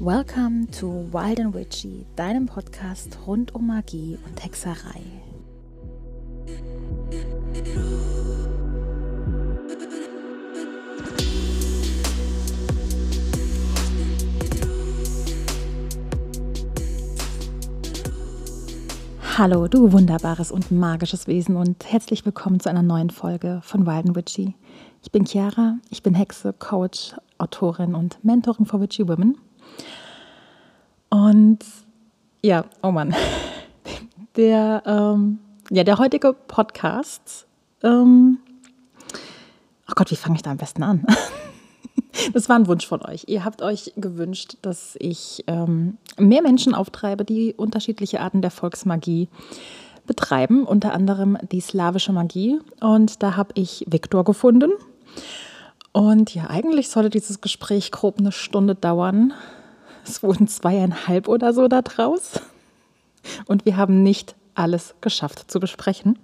Welcome to Wild and Witchy, deinem Podcast rund um Magie und Hexerei. Hallo, du wunderbares und magisches Wesen und herzlich willkommen zu einer neuen Folge von Wild and Witchy. Ich bin Chiara, ich bin Hexe, Coach, Autorin und Mentorin for Witchy Women. Und ja, oh Mann, der, ähm, ja, der heutige Podcast, ähm, oh Gott, wie fange ich da am besten an? Das war ein Wunsch von euch. Ihr habt euch gewünscht, dass ich ähm, mehr Menschen auftreibe, die unterschiedliche Arten der Volksmagie betreiben, unter anderem die slawische Magie. Und da habe ich Viktor gefunden. Und ja, eigentlich sollte dieses Gespräch grob eine Stunde dauern. Es wurden zweieinhalb oder so da draus. Und wir haben nicht alles geschafft zu besprechen.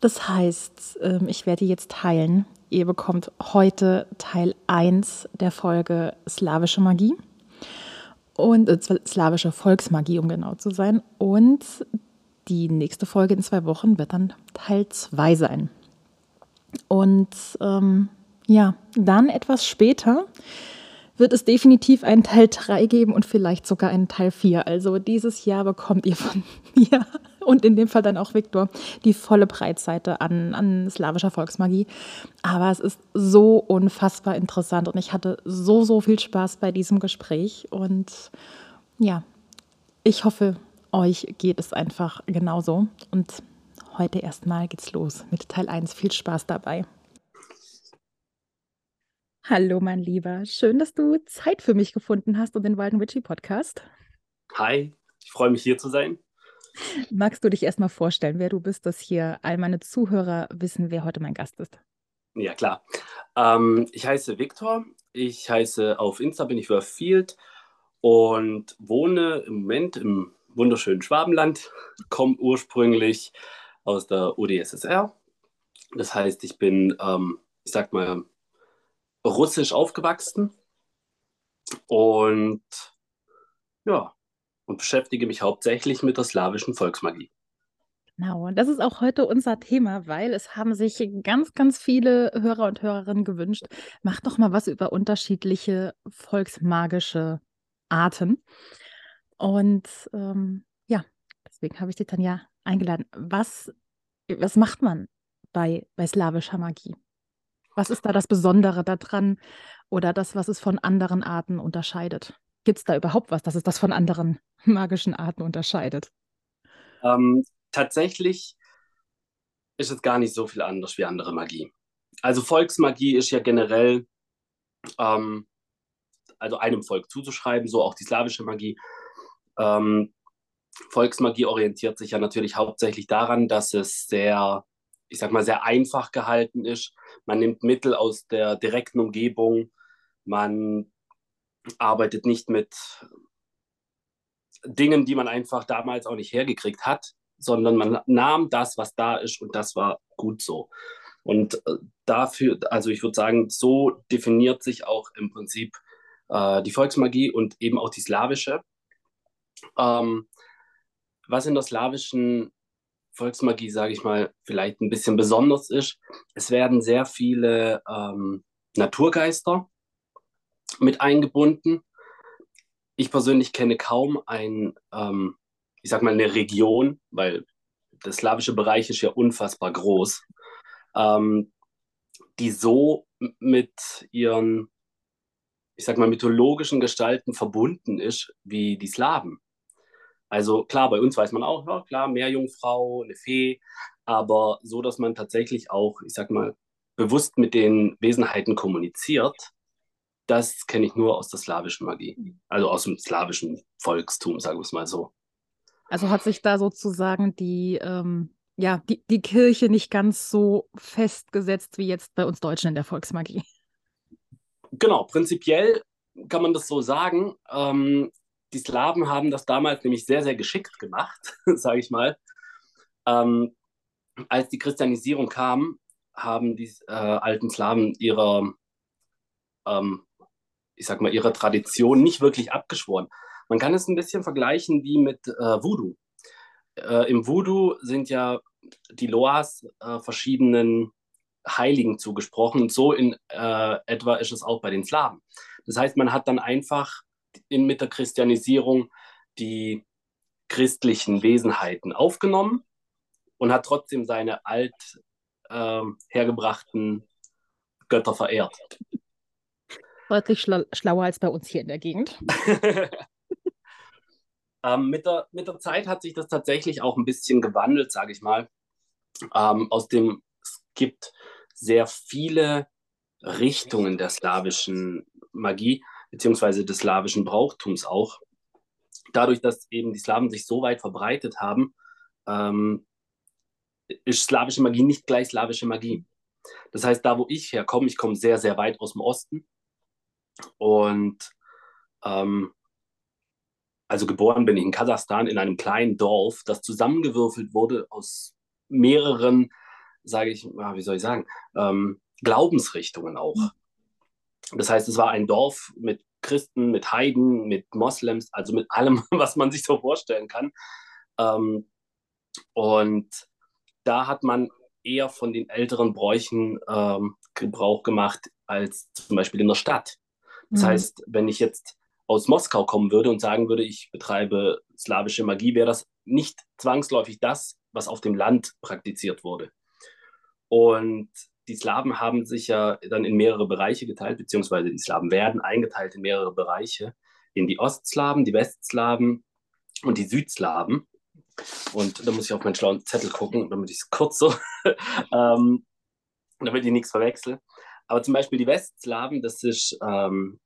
Das heißt, ähm, ich werde jetzt teilen. Ihr bekommt heute Teil 1 der Folge Slawische Magie und äh, slawische Volksmagie, um genau zu sein. Und die nächste Folge in zwei Wochen wird dann Teil 2 sein. Und ähm, ja, dann etwas später wird es definitiv einen Teil 3 geben und vielleicht sogar einen Teil 4. Also dieses Jahr bekommt ihr von mir und in dem Fall dann auch Viktor die volle Breitseite an, an slawischer Volksmagie. Aber es ist so unfassbar interessant und ich hatte so, so viel Spaß bei diesem Gespräch. Und ja, ich hoffe, euch geht es einfach genauso. Und heute erstmal geht's los mit Teil 1. Viel Spaß dabei. Hallo, mein Lieber. Schön, dass du Zeit für mich gefunden hast und den Walden Witchy Podcast. Hi, ich freue mich hier zu sein. Magst du dich erstmal vorstellen, wer du bist, dass hier all meine Zuhörer wissen, wer heute mein Gast ist? Ja, klar. Ähm, ich heiße Viktor. Ich heiße auf Insta bin ich Field und wohne im Moment im wunderschönen Schwabenland, komme ursprünglich aus der UdSSR. Das heißt, ich bin, ähm, ich sag mal, russisch aufgewachsen und ja, und beschäftige mich hauptsächlich mit der slawischen Volksmagie. Genau, und das ist auch heute unser Thema, weil es haben sich ganz, ganz viele Hörer und Hörerinnen gewünscht, mach doch mal was über unterschiedliche volksmagische Arten. Und ähm, ja, deswegen habe ich dich dann ja eingeladen. Was, was macht man bei, bei slawischer Magie? Was ist da das Besondere daran oder das, was es von anderen Arten unterscheidet? Gibt es da überhaupt was, dass es das von anderen magischen Arten unterscheidet? Ähm, tatsächlich ist es gar nicht so viel anders wie andere Magie. Also Volksmagie ist ja generell ähm, also einem Volk zuzuschreiben, so auch die slawische Magie. Ähm, Volksmagie orientiert sich ja natürlich hauptsächlich daran, dass es sehr ich sag mal, sehr einfach gehalten ist. Man nimmt Mittel aus der direkten Umgebung. Man arbeitet nicht mit Dingen, die man einfach damals auch nicht hergekriegt hat, sondern man nahm das, was da ist und das war gut so. Und äh, dafür, also ich würde sagen, so definiert sich auch im Prinzip äh, die Volksmagie und eben auch die slawische. Ähm, was in der slawischen Volksmagie, sage ich mal, vielleicht ein bisschen besonders ist. Es werden sehr viele ähm, Naturgeister mit eingebunden. Ich persönlich kenne kaum ein, ähm, ich sag mal, eine Region, weil der slawische Bereich ist ja unfassbar groß, ähm, die so mit ihren, ich sag mal, mythologischen Gestalten verbunden ist wie die Slawen. Also klar, bei uns weiß man auch, ja, klar, Meerjungfrau, eine Fee, aber so, dass man tatsächlich auch, ich sag mal, bewusst mit den Wesenheiten kommuniziert, das kenne ich nur aus der slawischen Magie, also aus dem slawischen Volkstum, sagen wir es mal so. Also hat sich da sozusagen die, ähm, ja, die, die Kirche nicht ganz so festgesetzt wie jetzt bei uns Deutschen in der Volksmagie. Genau, prinzipiell kann man das so sagen. Ähm, die Slawen haben das damals nämlich sehr, sehr geschickt gemacht, sage ich mal. Ähm, als die Christianisierung kam, haben die äh, alten Slawen ihrer ähm, ich sag mal, ihrer Tradition nicht wirklich abgeschworen. Man kann es ein bisschen vergleichen wie mit äh, Voodoo. Äh, Im Voodoo sind ja die Loas äh, verschiedenen Heiligen zugesprochen und so in äh, etwa ist es auch bei den Slawen. Das heißt, man hat dann einfach in, mit der Christianisierung die christlichen Wesenheiten aufgenommen und hat trotzdem seine alt äh, hergebrachten Götter verehrt. Deutlich schla schlauer als bei uns hier in der Gegend. ähm, mit, der, mit der Zeit hat sich das tatsächlich auch ein bisschen gewandelt, sage ich mal. Ähm, aus dem, es gibt sehr viele Richtungen der slawischen Magie, beziehungsweise des slawischen Brauchtums auch. Dadurch, dass eben die Slawen sich so weit verbreitet haben, ähm, ist slawische Magie nicht gleich slawische Magie. Das heißt, da wo ich herkomme, ich komme sehr, sehr weit aus dem Osten. Und ähm, also geboren bin ich in Kasachstan in einem kleinen Dorf, das zusammengewürfelt wurde aus mehreren, sage ich, wie soll ich sagen, ähm, Glaubensrichtungen auch. Das heißt, es war ein Dorf mit Christen, mit Heiden, mit Moslems, also mit allem, was man sich so vorstellen kann. Ähm, und da hat man eher von den älteren Bräuchen ähm, Gebrauch gemacht als zum Beispiel in der Stadt. Das mhm. heißt, wenn ich jetzt aus Moskau kommen würde und sagen würde, ich betreibe slawische Magie, wäre das nicht zwangsläufig das, was auf dem Land praktiziert wurde. Und die Slawen haben sich ja dann in mehrere Bereiche geteilt, beziehungsweise die Slawen werden eingeteilt in mehrere Bereiche, in die Ostslawen, die Westslawen und die Südslawen. Und da muss ich auf meinen schlauen Zettel gucken, damit ich es kurz so, ähm, damit ich nichts verwechsel. Aber zum Beispiel die Westslawen, das ist ähm,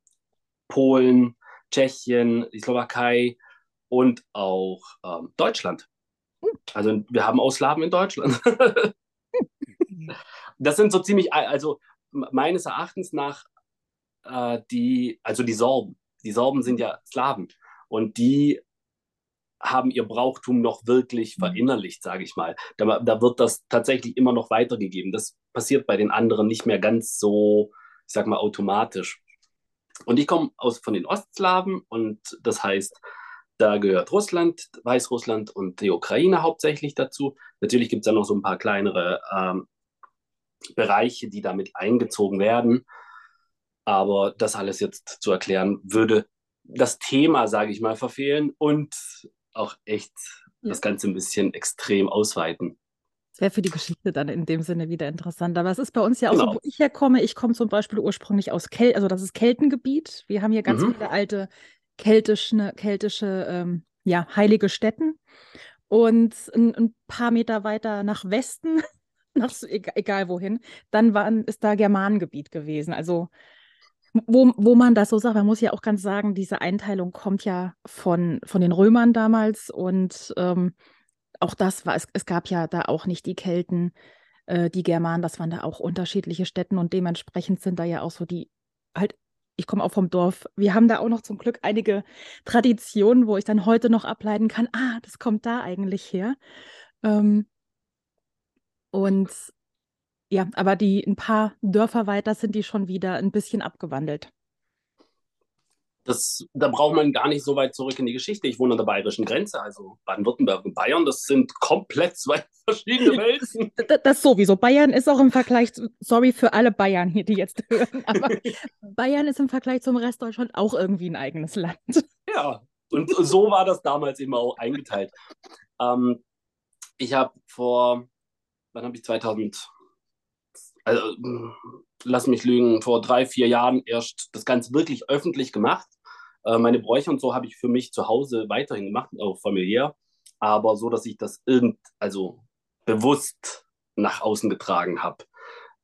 Polen, Tschechien, die Slowakei und auch ähm, Deutschland. Also wir haben auch Slawen in Deutschland. das sind so ziemlich, also meines Erachtens nach äh, die, also die Sorben. Die Sorben sind ja Slawen und die haben ihr Brauchtum noch wirklich mhm. verinnerlicht, sage ich mal. Da, da, wird das tatsächlich immer noch weitergegeben. Das passiert bei den anderen nicht mehr ganz so, ich sag mal, automatisch. Und ich komme aus von den Ostslawen und das heißt, da gehört Russland, Weißrussland und die Ukraine hauptsächlich dazu. Natürlich gibt es da noch so ein paar kleinere ähm, Bereiche, die damit eingezogen werden. Aber das alles jetzt zu erklären, würde das Thema, sage ich mal, verfehlen und auch echt ja. das Ganze ein bisschen extrem ausweiten. Wäre für die Geschichte dann in dem Sinne wieder interessant. Aber es ist bei uns ja auch genau. so, wo ich herkomme. Ich komme zum Beispiel ursprünglich aus Kel, also das ist Keltengebiet. Wir haben hier ganz mhm. viele alte keltische, keltische ähm, ja, heilige Stätten. Und ein, ein, paar Meter weiter nach Westen, nach, egal wohin, dann waren, ist da Germanengebiet gewesen. Also wo, wo man das so sagt, man muss ja auch ganz sagen, diese Einteilung kommt ja von, von den Römern damals und ähm, auch das war, es, es gab ja da auch nicht die Kelten, äh, die Germanen, das waren da auch unterschiedliche Städten und dementsprechend sind da ja auch so die, halt, ich komme auch vom Dorf, wir haben da auch noch zum Glück einige Traditionen, wo ich dann heute noch ableiten kann, ah, das kommt da eigentlich her. Ähm, und ja, aber die ein paar Dörfer weiter sind die schon wieder ein bisschen abgewandelt. Das, da braucht man gar nicht so weit zurück in die Geschichte. Ich wohne an der bayerischen Grenze, also Baden-Württemberg und Bayern, das sind komplett zwei verschiedene Welten. Das, das, sowieso. Bayern ist auch im Vergleich, sorry für alle Bayern hier, die jetzt hören, aber Bayern ist im Vergleich zum Rest Deutschland auch irgendwie ein eigenes Land. Ja, und so war das damals eben auch eingeteilt. Ähm, ich habe vor, wann habe ich 2000 also lass mich lügen, vor drei, vier Jahren erst das Ganze wirklich öffentlich gemacht. Äh, meine Bräuche und so habe ich für mich zu Hause weiterhin gemacht, auch familiär, aber so, dass ich das irgend, also bewusst nach außen getragen habe,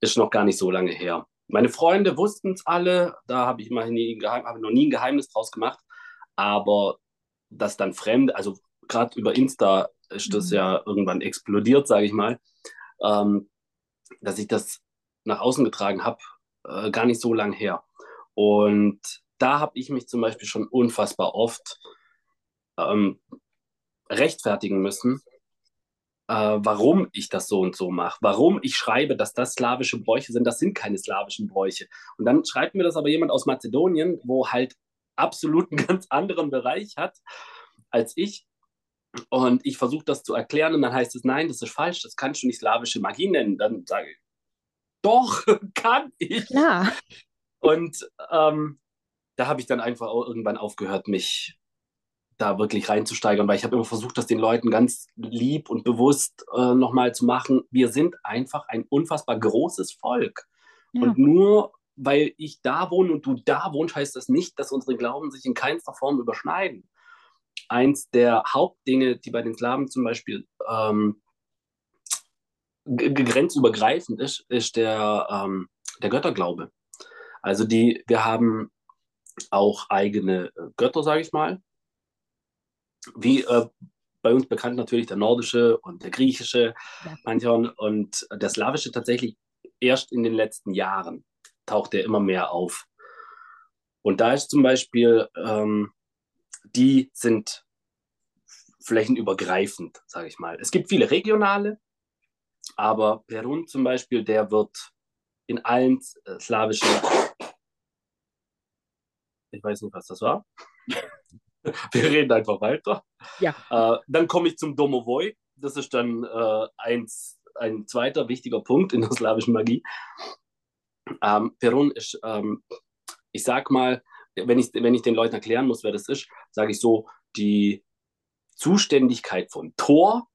ist noch gar nicht so lange her. Meine Freunde wussten es alle, da habe ich mal nie, hab noch nie ein Geheimnis draus gemacht, aber das dann fremd, also gerade über Insta ist das mhm. ja irgendwann explodiert, sage ich mal, ähm, dass ich das nach außen getragen habe, äh, gar nicht so lange her. Und da habe ich mich zum Beispiel schon unfassbar oft ähm, rechtfertigen müssen, äh, warum ich das so und so mache, warum ich schreibe, dass das slawische Bräuche sind. Das sind keine slawischen Bräuche. Und dann schreibt mir das aber jemand aus Mazedonien, wo halt absolut einen ganz anderen Bereich hat als ich. Und ich versuche das zu erklären und dann heißt es, nein, das ist falsch, das kannst du nicht slawische Magie nennen. Dann sage ich, doch, kann ich. Ja. Und ähm, da habe ich dann einfach auch irgendwann aufgehört, mich da wirklich reinzusteigern, weil ich habe immer versucht, das den Leuten ganz lieb und bewusst äh, nochmal zu machen. Wir sind einfach ein unfassbar großes Volk. Ja. Und nur weil ich da wohne und du da wohnst, heißt das nicht, dass unsere Glauben sich in keinster Form überschneiden. Eins der Hauptdinge, die bei den Slawen zum Beispiel ähm, grenzübergreifend ist, ist der, ähm, der Götterglaube. Also die, wir haben auch eigene äh, Götter, sage ich mal. Wie äh, bei uns bekannt natürlich der nordische und der griechische ja. Pantheon und der slawische tatsächlich erst in den letzten Jahren taucht er immer mehr auf. Und da ist zum Beispiel, ähm, die sind flächenübergreifend, sage ich mal. Es gibt viele regionale, aber Perun zum Beispiel, der wird in allen äh, slawischen ich weiß nicht, was das war. Wir reden einfach weiter. Ja. Äh, dann komme ich zum Domovoi. Das ist dann äh, eins, ein zweiter wichtiger Punkt in der slawischen Magie. Ähm, Perun ist, ähm, ich sag mal, wenn ich, wenn ich den Leuten erklären muss, wer das ist, sage ich so, die Zuständigkeit von Thor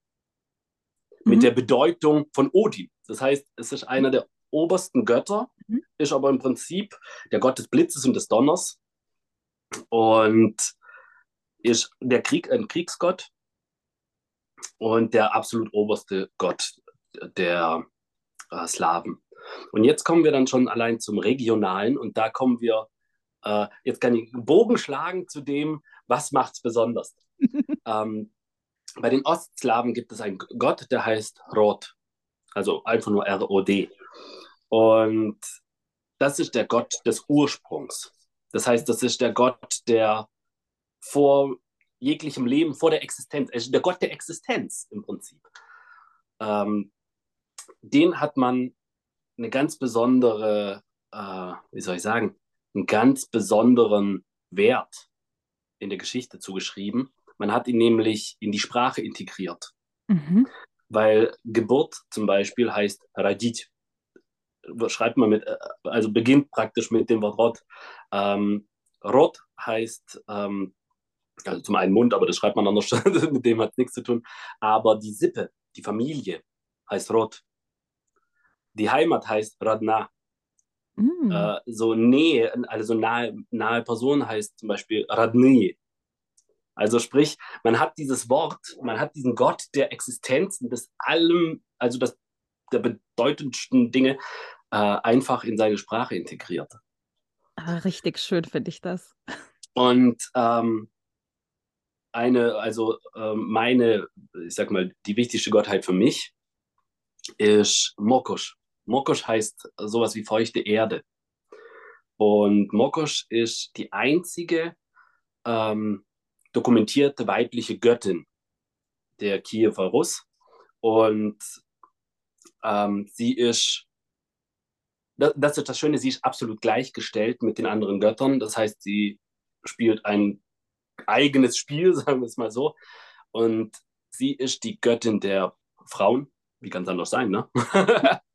mhm. mit der Bedeutung von Odin. Das heißt, es ist einer der obersten Götter, mhm. ist aber im Prinzip der Gott des Blitzes und des Donners und ist der Krieg ein Kriegsgott und der absolut oberste Gott der äh, Slawen. Und jetzt kommen wir dann schon allein zum Regionalen und da kommen wir, äh, jetzt kann ich einen Bogen schlagen zu dem, was macht es besonders. ähm, bei den Ostslawen gibt es einen Gott, der heißt Rod, also einfach nur R-O-D. Und das ist der Gott des Ursprungs. Das heißt, das ist der Gott, der vor jeglichem Leben, vor der Existenz, also der Gott der Existenz im Prinzip. Ähm, den hat man eine ganz besondere, äh, wie soll ich sagen, einen ganz besonderen Wert in der Geschichte zugeschrieben. Man hat ihn nämlich in die Sprache integriert. Mhm. Weil Geburt zum Beispiel heißt Radit schreibt man mit, äh, also beginnt praktisch mit dem Wort Rot. Ähm, Rot heißt, ähm, also zum einen Mund, aber das schreibt man anders, mit dem hat es nichts zu tun. Aber die Sippe, die Familie heißt Rot. Die Heimat heißt Radna. Mm. Äh, so Nähe, also nahe, nahe Person heißt zum Beispiel Radni. Also sprich, man hat dieses Wort, man hat diesen Gott der Existenz und des allem, also das der bedeutendsten Dinge äh, einfach in seine Sprache integriert. Ah, richtig schön finde ich das. Und ähm, eine, also äh, meine, ich sag mal, die wichtigste Gottheit für mich ist Mokosch. Mokosch heißt sowas wie feuchte Erde. Und Mokosch ist die einzige ähm, dokumentierte weibliche Göttin der Kiewer Russ. Und ähm, sie ist das, ist das Schöne, sie ist absolut gleichgestellt mit den anderen Göttern. Das heißt, sie spielt ein eigenes Spiel, sagen wir es mal so. Und sie ist die Göttin der Frauen. Wie kann es anders sein, ne?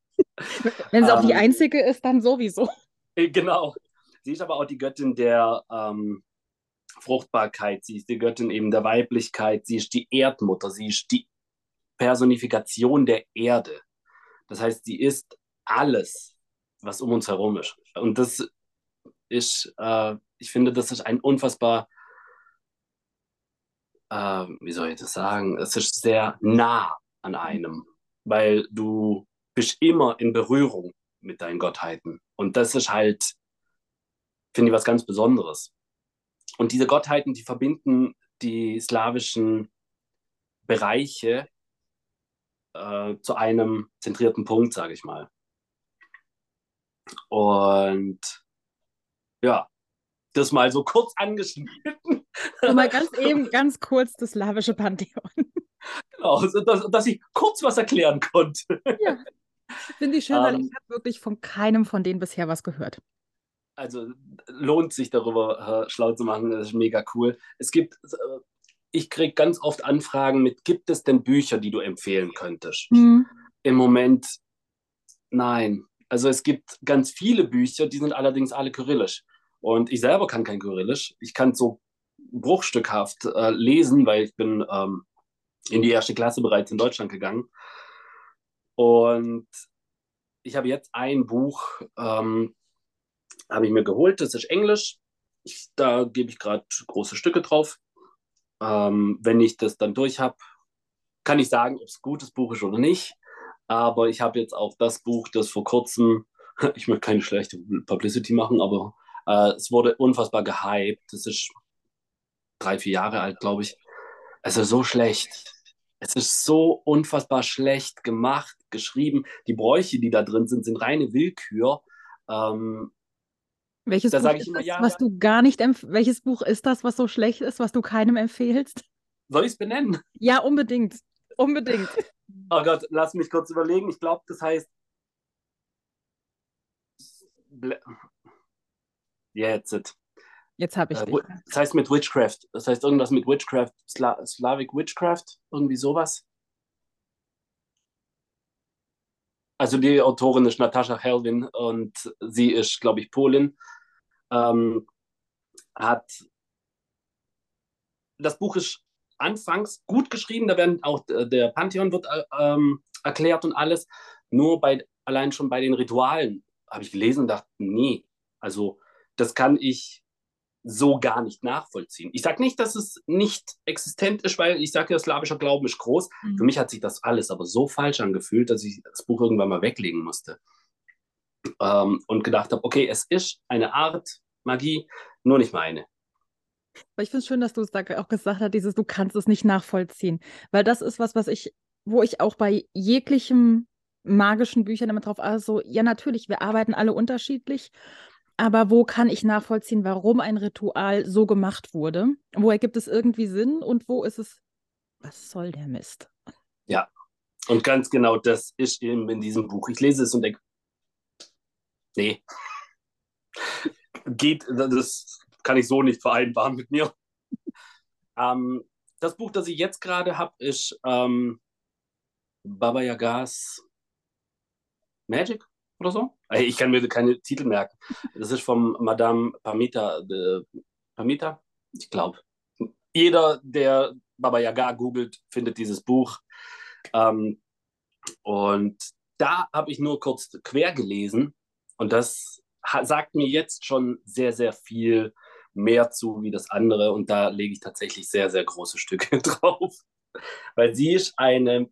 Wenn sie auch die ähm, einzige ist, dann sowieso. Äh, genau. Sie ist aber auch die Göttin der ähm, Fruchtbarkeit. Sie ist die Göttin eben der Weiblichkeit. Sie ist die Erdmutter. Sie ist die Personifikation der Erde. Das heißt, sie ist alles, was um uns herum ist. Und das ist, äh, ich finde, das ist ein unfassbar, äh, wie soll ich das sagen, es ist sehr nah an einem, weil du bist immer in Berührung mit deinen Gottheiten. Und das ist halt, finde ich, was ganz Besonderes. Und diese Gottheiten, die verbinden die slawischen Bereiche äh, zu einem zentrierten Punkt, sage ich mal. Und ja, das mal so kurz angeschnitten. So mal ganz eben, ganz kurz das slawische Pantheon. Genau, dass, dass ich kurz was erklären konnte. Ja, finde ich schön, weil ich habe wirklich von keinem von denen bisher was gehört. Also lohnt sich darüber äh, schlau zu machen, das ist mega cool. Es gibt, äh, ich kriege ganz oft Anfragen mit, gibt es denn Bücher, die du empfehlen könntest? Mhm. Im Moment nein. Also es gibt ganz viele Bücher, die sind allerdings alle kyrillisch. Und ich selber kann kein Kyrillisch. Ich kann so bruchstückhaft äh, lesen, weil ich bin ähm, in die erste Klasse bereits in Deutschland gegangen. Und ich habe jetzt ein Buch, ähm, habe ich mir geholt, das ist Englisch. Ich, da gebe ich gerade große Stücke drauf. Ähm, wenn ich das dann durch habe, kann ich sagen, ob es ein gutes Buch ist oder nicht. Aber ich habe jetzt auch das Buch, das vor kurzem, ich möchte keine schlechte Publicity machen, aber äh, es wurde unfassbar gehypt. Das ist drei, vier Jahre alt, glaube ich. Also so schlecht. Es ist so unfassbar schlecht gemacht, geschrieben. Die Bräuche, die da drin sind, sind reine Willkür. Ähm, welches Buch ist immer, das, ja, was du gar nicht welches Buch ist das, was so schlecht ist, was du keinem empfehlst? soll ich es benennen? Ja, unbedingt. Unbedingt. Oh Gott, lass mich kurz überlegen. Ich glaube, das heißt. Jetzt. Jetzt habe ich Äh, dich. Das heißt mit Witchcraft. Das heißt irgendwas mit Witchcraft. Sla Slavic Witchcraft. Irgendwie sowas. Also die Autorin ist Natascha Helwin und sie ist, glaube ich, Polin. Ähm, hat das Buch ist anfangs gut geschrieben, da werden auch äh, der Pantheon wird äh, ähm, erklärt und alles. Nur bei allein schon bei den Ritualen habe ich gelesen und dachte, nee, also das kann ich so gar nicht nachvollziehen. Ich sage nicht, dass es nicht existent ist, weil ich sage ja, slawischer Glauben ist groß. Mhm. Für mich hat sich das alles aber so falsch angefühlt, dass ich das Buch irgendwann mal weglegen musste. Ähm, und gedacht habe, okay, es ist eine Art Magie, nur nicht meine. Aber ich finde es schön, dass du es da auch gesagt hast, dieses, du kannst es nicht nachvollziehen. Weil das ist was, was ich, wo ich auch bei jeglichem magischen Büchern immer drauf, also ja, natürlich, wir arbeiten alle unterschiedlich, aber wo kann ich nachvollziehen, warum ein Ritual so gemacht wurde? Wo ergibt es irgendwie Sinn und wo ist es, was soll der Mist? Ja, und ganz genau das ist eben in diesem Buch. Ich lese es und denke, nee, geht, das kann ich so nicht vereinbaren mit mir. Ähm, das Buch, das ich jetzt gerade habe, ist ähm, Baba Yagas Magic oder so. Ich kann mir keine Titel merken. Das ist von Madame Pamita. De, Pamita? Ich glaube. Jeder, der Baba Yaga googelt, findet dieses Buch. Ähm, und da habe ich nur kurz quer gelesen und das sagt mir jetzt schon sehr, sehr viel mehr zu wie das andere und da lege ich tatsächlich sehr, sehr große Stücke drauf, weil sie ist eine,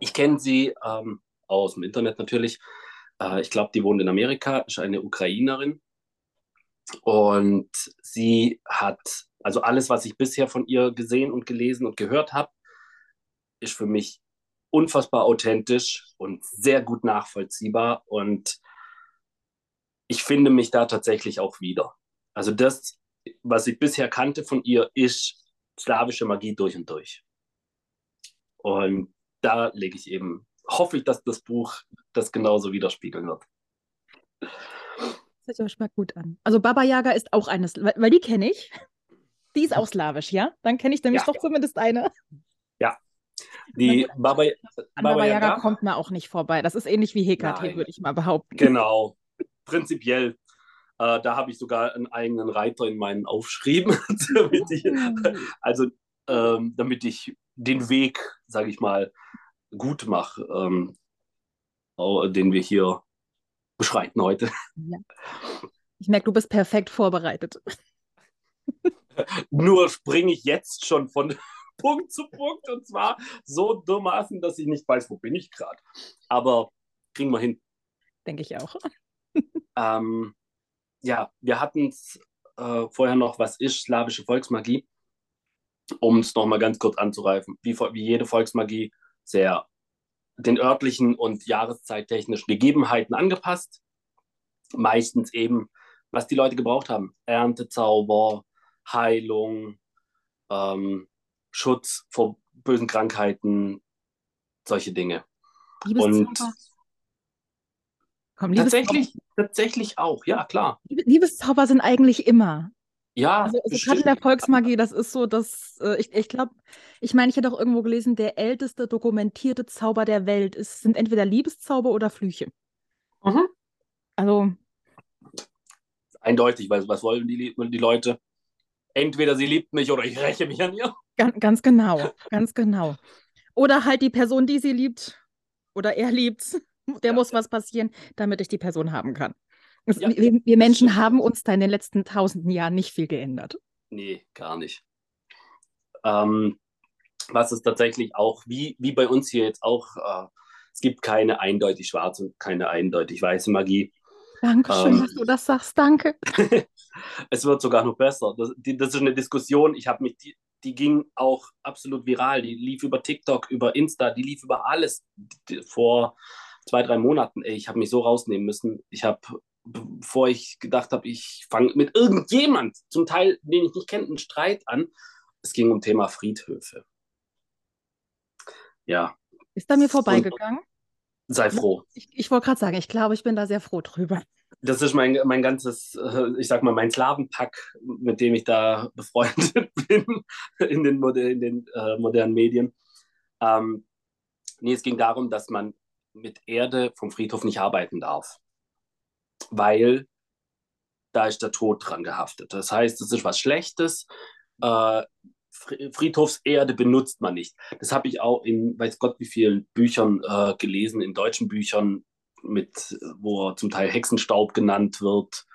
ich kenne sie ähm, aus dem Internet natürlich, äh, ich glaube, die wohnt in Amerika, ist eine Ukrainerin und sie hat, also alles, was ich bisher von ihr gesehen und gelesen und gehört habe, ist für mich unfassbar authentisch und sehr gut nachvollziehbar und ich finde mich da tatsächlich auch wieder. Also das, was ich bisher kannte von ihr, ist slawische Magie durch und durch. Und da lege ich eben, hoffe ich, dass das Buch das genauso widerspiegeln wird. Das hört sich mal gut an. Also Baba Yaga ist auch eines, weil, weil die kenne ich. Die ist auch slawisch, ja? Dann kenne ich nämlich Ja. doch zumindest eine. Die Na gut, Baba, An Baba Baba Yaga Yaga, kommt man auch nicht vorbei. Das ist ähnlich wie Hekate, würde ich mal behaupten. genau, prinzipiell. Äh, da habe ich sogar einen eigenen Reiter in meinen Aufschrieben, damit ich, also ähm, damit ich den Weg, sage ich mal, gut mache, ähm, den wir hier beschreiten heute. Ja. Ich merke, du bist perfekt vorbereitet. Nur springe ich jetzt schon von Punkt zu Punkt und zwar so dermaßen, dass ich nicht weiß, wo bin ich gerade. Aber kriegen wir hin. Denke ich auch. Ähm, ja, wir hatten es äh, vorher noch, was ist slawische Volksmagie? Um es nochmal ganz kurz anzureifen. Wie, wie jede Volksmagie sehr den örtlichen und jahreszeittechnischen Gegebenheiten angepasst. Meistens eben, was die Leute gebraucht haben. Erntezauber, Heilung, ähm, Schutz vor bösen Krankheiten, solche Dinge. Liebeszauber. Komm, tatsächlich, tatsächlich auch, ja, klar. Liebeszauber sind eigentlich immer. Ja, also, also gerade in der Volksmagie, das ist so, dass äh, ich, ich glaube, ich meine, ich hätte auch irgendwo gelesen, der älteste dokumentierte Zauber der Welt ist, sind entweder Liebeszauber oder Flüche. Mhm. Also. Eindeutig, weil was wollen die, die Leute? Entweder sie liebt mich oder ich räche mich an ihr. Ganz, ganz genau, ganz genau. Oder halt die Person, die sie liebt oder er liebt, der ja. muss was passieren, damit ich die Person haben kann. Ja, wir, wir, Menschen haben uns da in den letzten tausenden Jahren nicht viel geändert. Nee, gar nicht. Ähm, was ist tatsächlich auch, wie, wie bei uns hier jetzt auch, äh, es gibt keine eindeutig schwarze und keine eindeutig weiße Magie. Dankeschön, ähm, dass du das sagst, danke. es wird sogar noch besser. Das, die, das ist eine Diskussion, ich habe mich, die, die ging auch absolut viral. Die lief über TikTok, über Insta, die lief über alles die, vor zwei, drei Monaten. Ey, ich habe mich so rausnehmen müssen. Ich habe bevor ich gedacht habe, ich fange mit irgendjemand, zum Teil, den ich nicht kenne, einen Streit an. Es ging um Thema Friedhöfe. Ja. Ist da mir vorbeigegangen? Und sei froh. Ich, ich wollte gerade sagen, ich glaube, ich bin da sehr froh drüber. Das ist mein, mein ganzes, äh, ich sag mal, mein Slavenpack, mit dem ich da befreundet bin in den, in den äh, modernen Medien. Ähm, nee, es ging darum, dass man mit Erde vom Friedhof nicht arbeiten darf weil da ist der Tod dran gehaftet. Das heißt, es ist was Schlechtes. Äh, Friedhofserde benutzt man nicht. Das habe ich auch in weiß Gott wie vielen Büchern äh, gelesen, in deutschen Büchern, mit, wo zum Teil Hexenstaub genannt wird,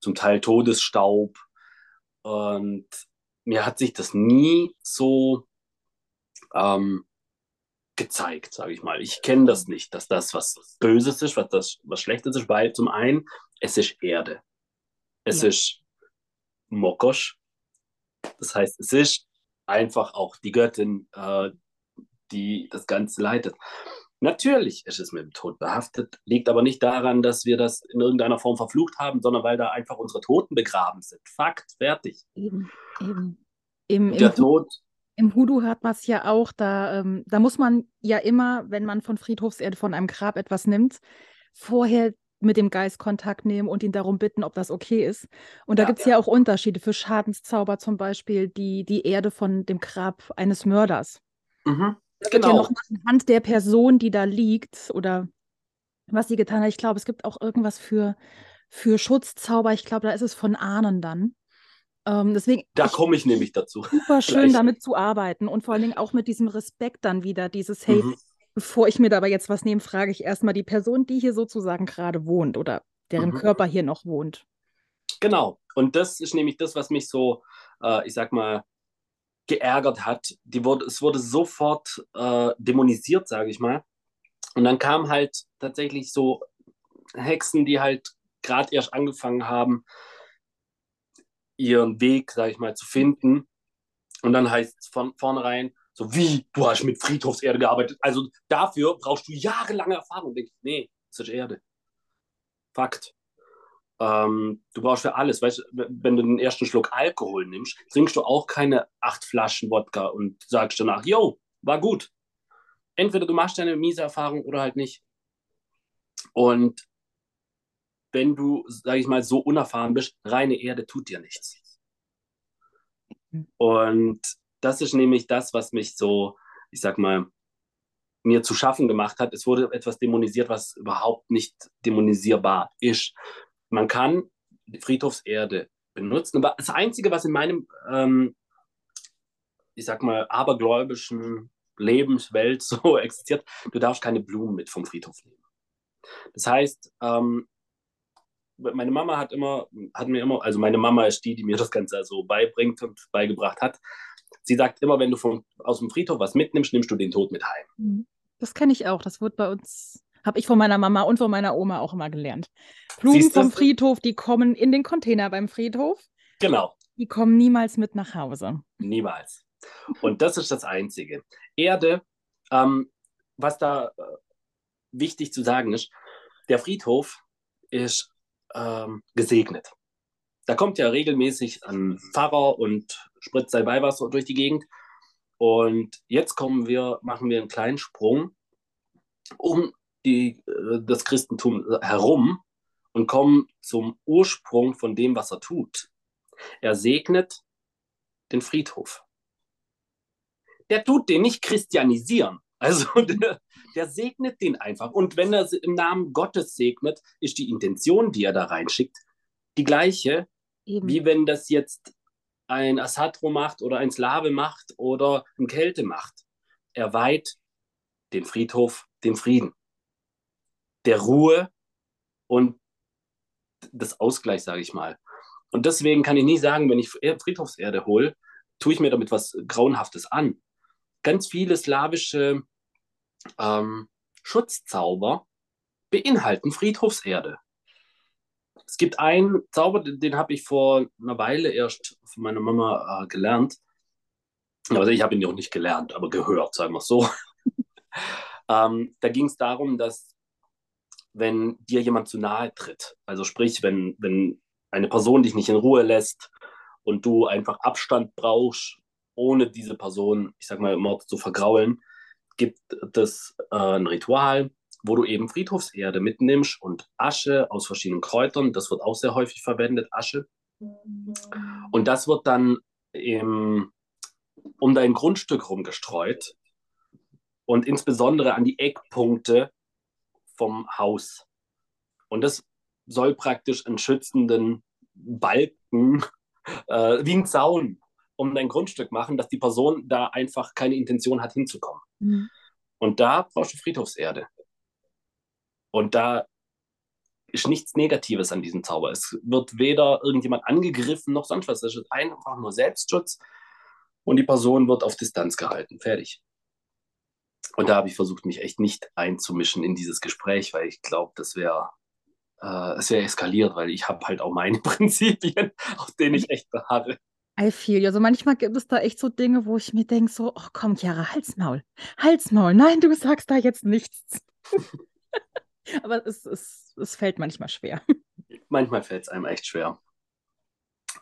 zum Teil Todesstaub. Und mir hat sich das nie so ähm, gezeigt, sage ich mal. Ich kenne das nicht, dass das was Böses ist, was das was Schlechtes ist, weil zum einen es ist Erde, es ja. ist Mokosch, das heißt, es ist einfach auch die Göttin, äh, die das Ganze leitet. Natürlich ist es mit dem Tod behaftet, liegt aber nicht daran, dass wir das in irgendeiner Form verflucht haben, sondern weil da einfach unsere Toten begraben sind. Fakt, fertig. Eben, eben. Im, der im Tod im Hoodoo hört man es ja auch, da, ähm, da muss man ja immer, wenn man von Friedhofserde, von einem Grab etwas nimmt, vorher mit dem Geist Kontakt nehmen und ihn darum bitten, ob das okay ist. Und da ja, gibt es ja. ja. auch Unterschiede für Schadenszauber, zum Beispiel die, die Erde von dem Grab eines Mörders. Mhm. Da wird genau. ja noch anhand der Person, die da liegt oder was sie getan hat. Ich glaube, es gibt auch irgendwas für, für Schutzzauber. Ich glaube, da ist es von Ahnen dann. Ähm, deswegen, da komme ich nämlich dazu. Super schön damit zu arbeiten und vor allen Dingen auch mit diesem Respekt dann wieder, dieses, hey, mhm. bevor ich mir da aber jetzt was nehme, frage ich erstmal die Person, die hier sozusagen gerade wohnt oder deren mhm. Körper hier noch wohnt. Genau. Und das ist nämlich das, was mich so, äh, ich sag mal, geärgert hat. Die wurde, es wurde sofort äh, dämonisiert, sage ich mal. Und dann kamen halt tatsächlich so Hexen, die halt gerade erst angefangen haben, ihren Weg, sage ich mal, zu finden. Und dann heißt es von vornherein, so wie, du hast mit Friedhofserde gearbeitet. Also dafür brauchst du jahrelange Erfahrung. Denke ich, nee, das ist Erde. Fakt. Ähm, du brauchst für alles, weißt wenn du den ersten Schluck Alkohol nimmst, trinkst du auch keine acht Flaschen Wodka und sagst danach, yo, war gut. Entweder du machst deine miese Erfahrung oder halt nicht. Und wenn du, sage ich mal, so unerfahren bist, reine Erde tut dir nichts. Und das ist nämlich das, was mich so, ich sag mal, mir zu schaffen gemacht hat. Es wurde etwas dämonisiert, was überhaupt nicht dämonisierbar ist. Man kann Friedhofserde benutzen, aber das Einzige, was in meinem, ähm, ich sag mal, abergläubischen Lebenswelt so existiert, du darfst keine Blumen mit vom Friedhof nehmen. Das heißt, ähm, meine Mama hat immer, hat mir immer, also meine Mama ist die, die mir das Ganze also beibringt und beigebracht hat. Sie sagt immer, wenn du vom, aus dem Friedhof was mitnimmst, nimmst du den Tod mit heim. Mhm. Das kenne ich auch. Das wird bei uns, habe ich von meiner Mama und von meiner Oma auch immer gelernt. Blumen vom Friedhof, die kommen in den Container beim Friedhof. Genau. Die kommen niemals mit nach Hause. Niemals. Und das ist das Einzige. Erde, ähm, was da äh, wichtig zu sagen ist, der Friedhof ist ähm, gesegnet. Da kommt ja regelmäßig ein Pfarrer und spritzt sein Weihwasser durch die Gegend. Und jetzt kommen wir, machen wir einen kleinen Sprung um die, äh, das Christentum herum und kommen zum Ursprung von dem, was er tut. Er segnet den Friedhof. Der tut den nicht christianisieren. Also der, der, segnet den einfach. Und wenn er im Namen Gottes segnet, ist die Intention, die er da reinschickt, die gleiche, Eben. wie wenn das jetzt ein Asatro macht oder ein Slave macht oder ein Kälte macht. Er weiht den Friedhof dem Frieden, der Ruhe und des Ausgleichs, sage ich mal. Und deswegen kann ich nie sagen, wenn ich Friedhofserde hole, tue ich mir damit was Grauenhaftes an. Ganz viele slawische ähm, Schutzzauber beinhalten Friedhofserde. Es gibt einen Zauber, den habe ich vor einer Weile erst von meiner Mama äh, gelernt. Also ich habe ihn noch nicht gelernt, aber gehört, sagen wir es so. ähm, da ging es darum, dass wenn dir jemand zu nahe tritt, also sprich, wenn, wenn eine Person dich nicht in Ruhe lässt und du einfach Abstand brauchst, ohne diese Person, ich sag mal, Mord zu vergraulen, gibt es äh, ein Ritual, wo du eben Friedhofserde mitnimmst und Asche aus verschiedenen Kräutern, das wird auch sehr häufig verwendet, Asche. Und das wird dann im, um dein Grundstück rumgestreut und insbesondere an die Eckpunkte vom Haus. Und das soll praktisch einen schützenden Balken äh, wie ein Zaun um dein Grundstück machen, dass die Person da einfach keine Intention hat, hinzukommen. Mhm. Und da brauchst du Friedhofserde. Und da ist nichts Negatives an diesem Zauber. Es wird weder irgendjemand angegriffen noch sonst was. Es ist einfach nur Selbstschutz und die Person wird auf Distanz gehalten. Fertig. Und da habe ich versucht, mich echt nicht einzumischen in dieses Gespräch, weil ich glaube, das wäre äh, es wäre eskaliert, weil ich habe halt auch meine Prinzipien, auf denen ich echt beharre. I feel. Also manchmal gibt es da echt so Dinge, wo ich mir denke, so, oh komm, Chiara, Halsmaul, Halsmaul, nein, du sagst da jetzt nichts. Aber es, es, es fällt manchmal schwer. Manchmal fällt es einem echt schwer.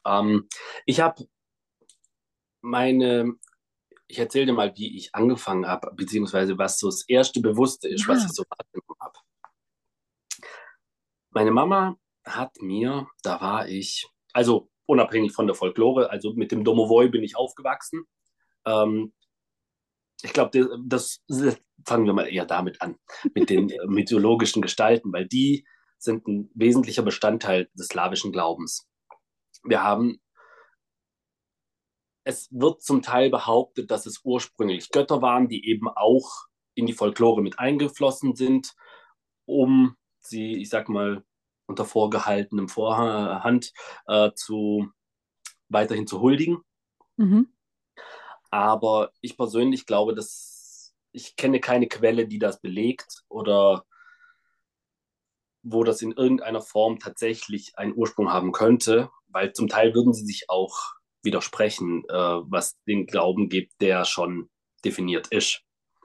Ähm, ich habe meine, ich erzähle dir mal, wie ich angefangen habe, beziehungsweise was so das erste Bewusste ist, ja. was ich so wahrgenommen habe. Meine Mama hat mir, da war ich, also unabhängig von der Folklore, also mit dem Domovoi bin ich aufgewachsen. Ähm, ich glaube, das, das, fangen wir mal eher damit an, mit den äh, mythologischen Gestalten, weil die sind ein wesentlicher Bestandteil des slawischen Glaubens. Wir haben, es wird zum Teil behauptet, dass es ursprünglich Götter waren, die eben auch in die Folklore mit eingeflossen sind, um sie, ich sag mal, unter vorgehaltenem Vorhand äh, zu weiterhin zu huldigen. Mhm. Aber ich persönlich glaube, dass ich kenne keine Quelle, die das belegt oder wo das in irgendeiner Form tatsächlich einen Ursprung haben könnte, weil zum Teil würden sie sich auch widersprechen, äh, was den Glauben gibt, der schon definiert ist.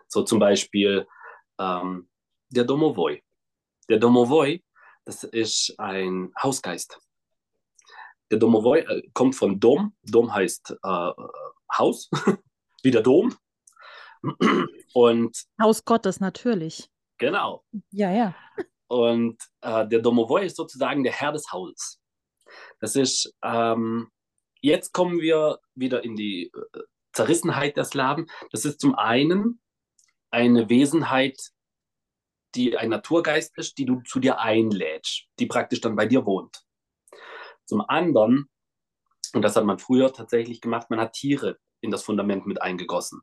So zum Beispiel ähm, der Domovoi. Der Domovoi, das ist ein Hausgeist. Der Domovoi äh, kommt von Dom. Dom heißt äh, Haus, wie der Dom. Und Haus Gottes natürlich. Genau. Ja, ja. Und äh, der Domovoi ist sozusagen der Herr des Hauses. Das ist, ähm, jetzt kommen wir wieder in die äh, Zerrissenheit der Slaven. Das ist zum einen eine Wesenheit, die ein Naturgeist ist, die du zu dir einlädst, die praktisch dann bei dir wohnt. Zum anderen, und das hat man früher tatsächlich gemacht, man hat Tiere in das Fundament mit eingegossen,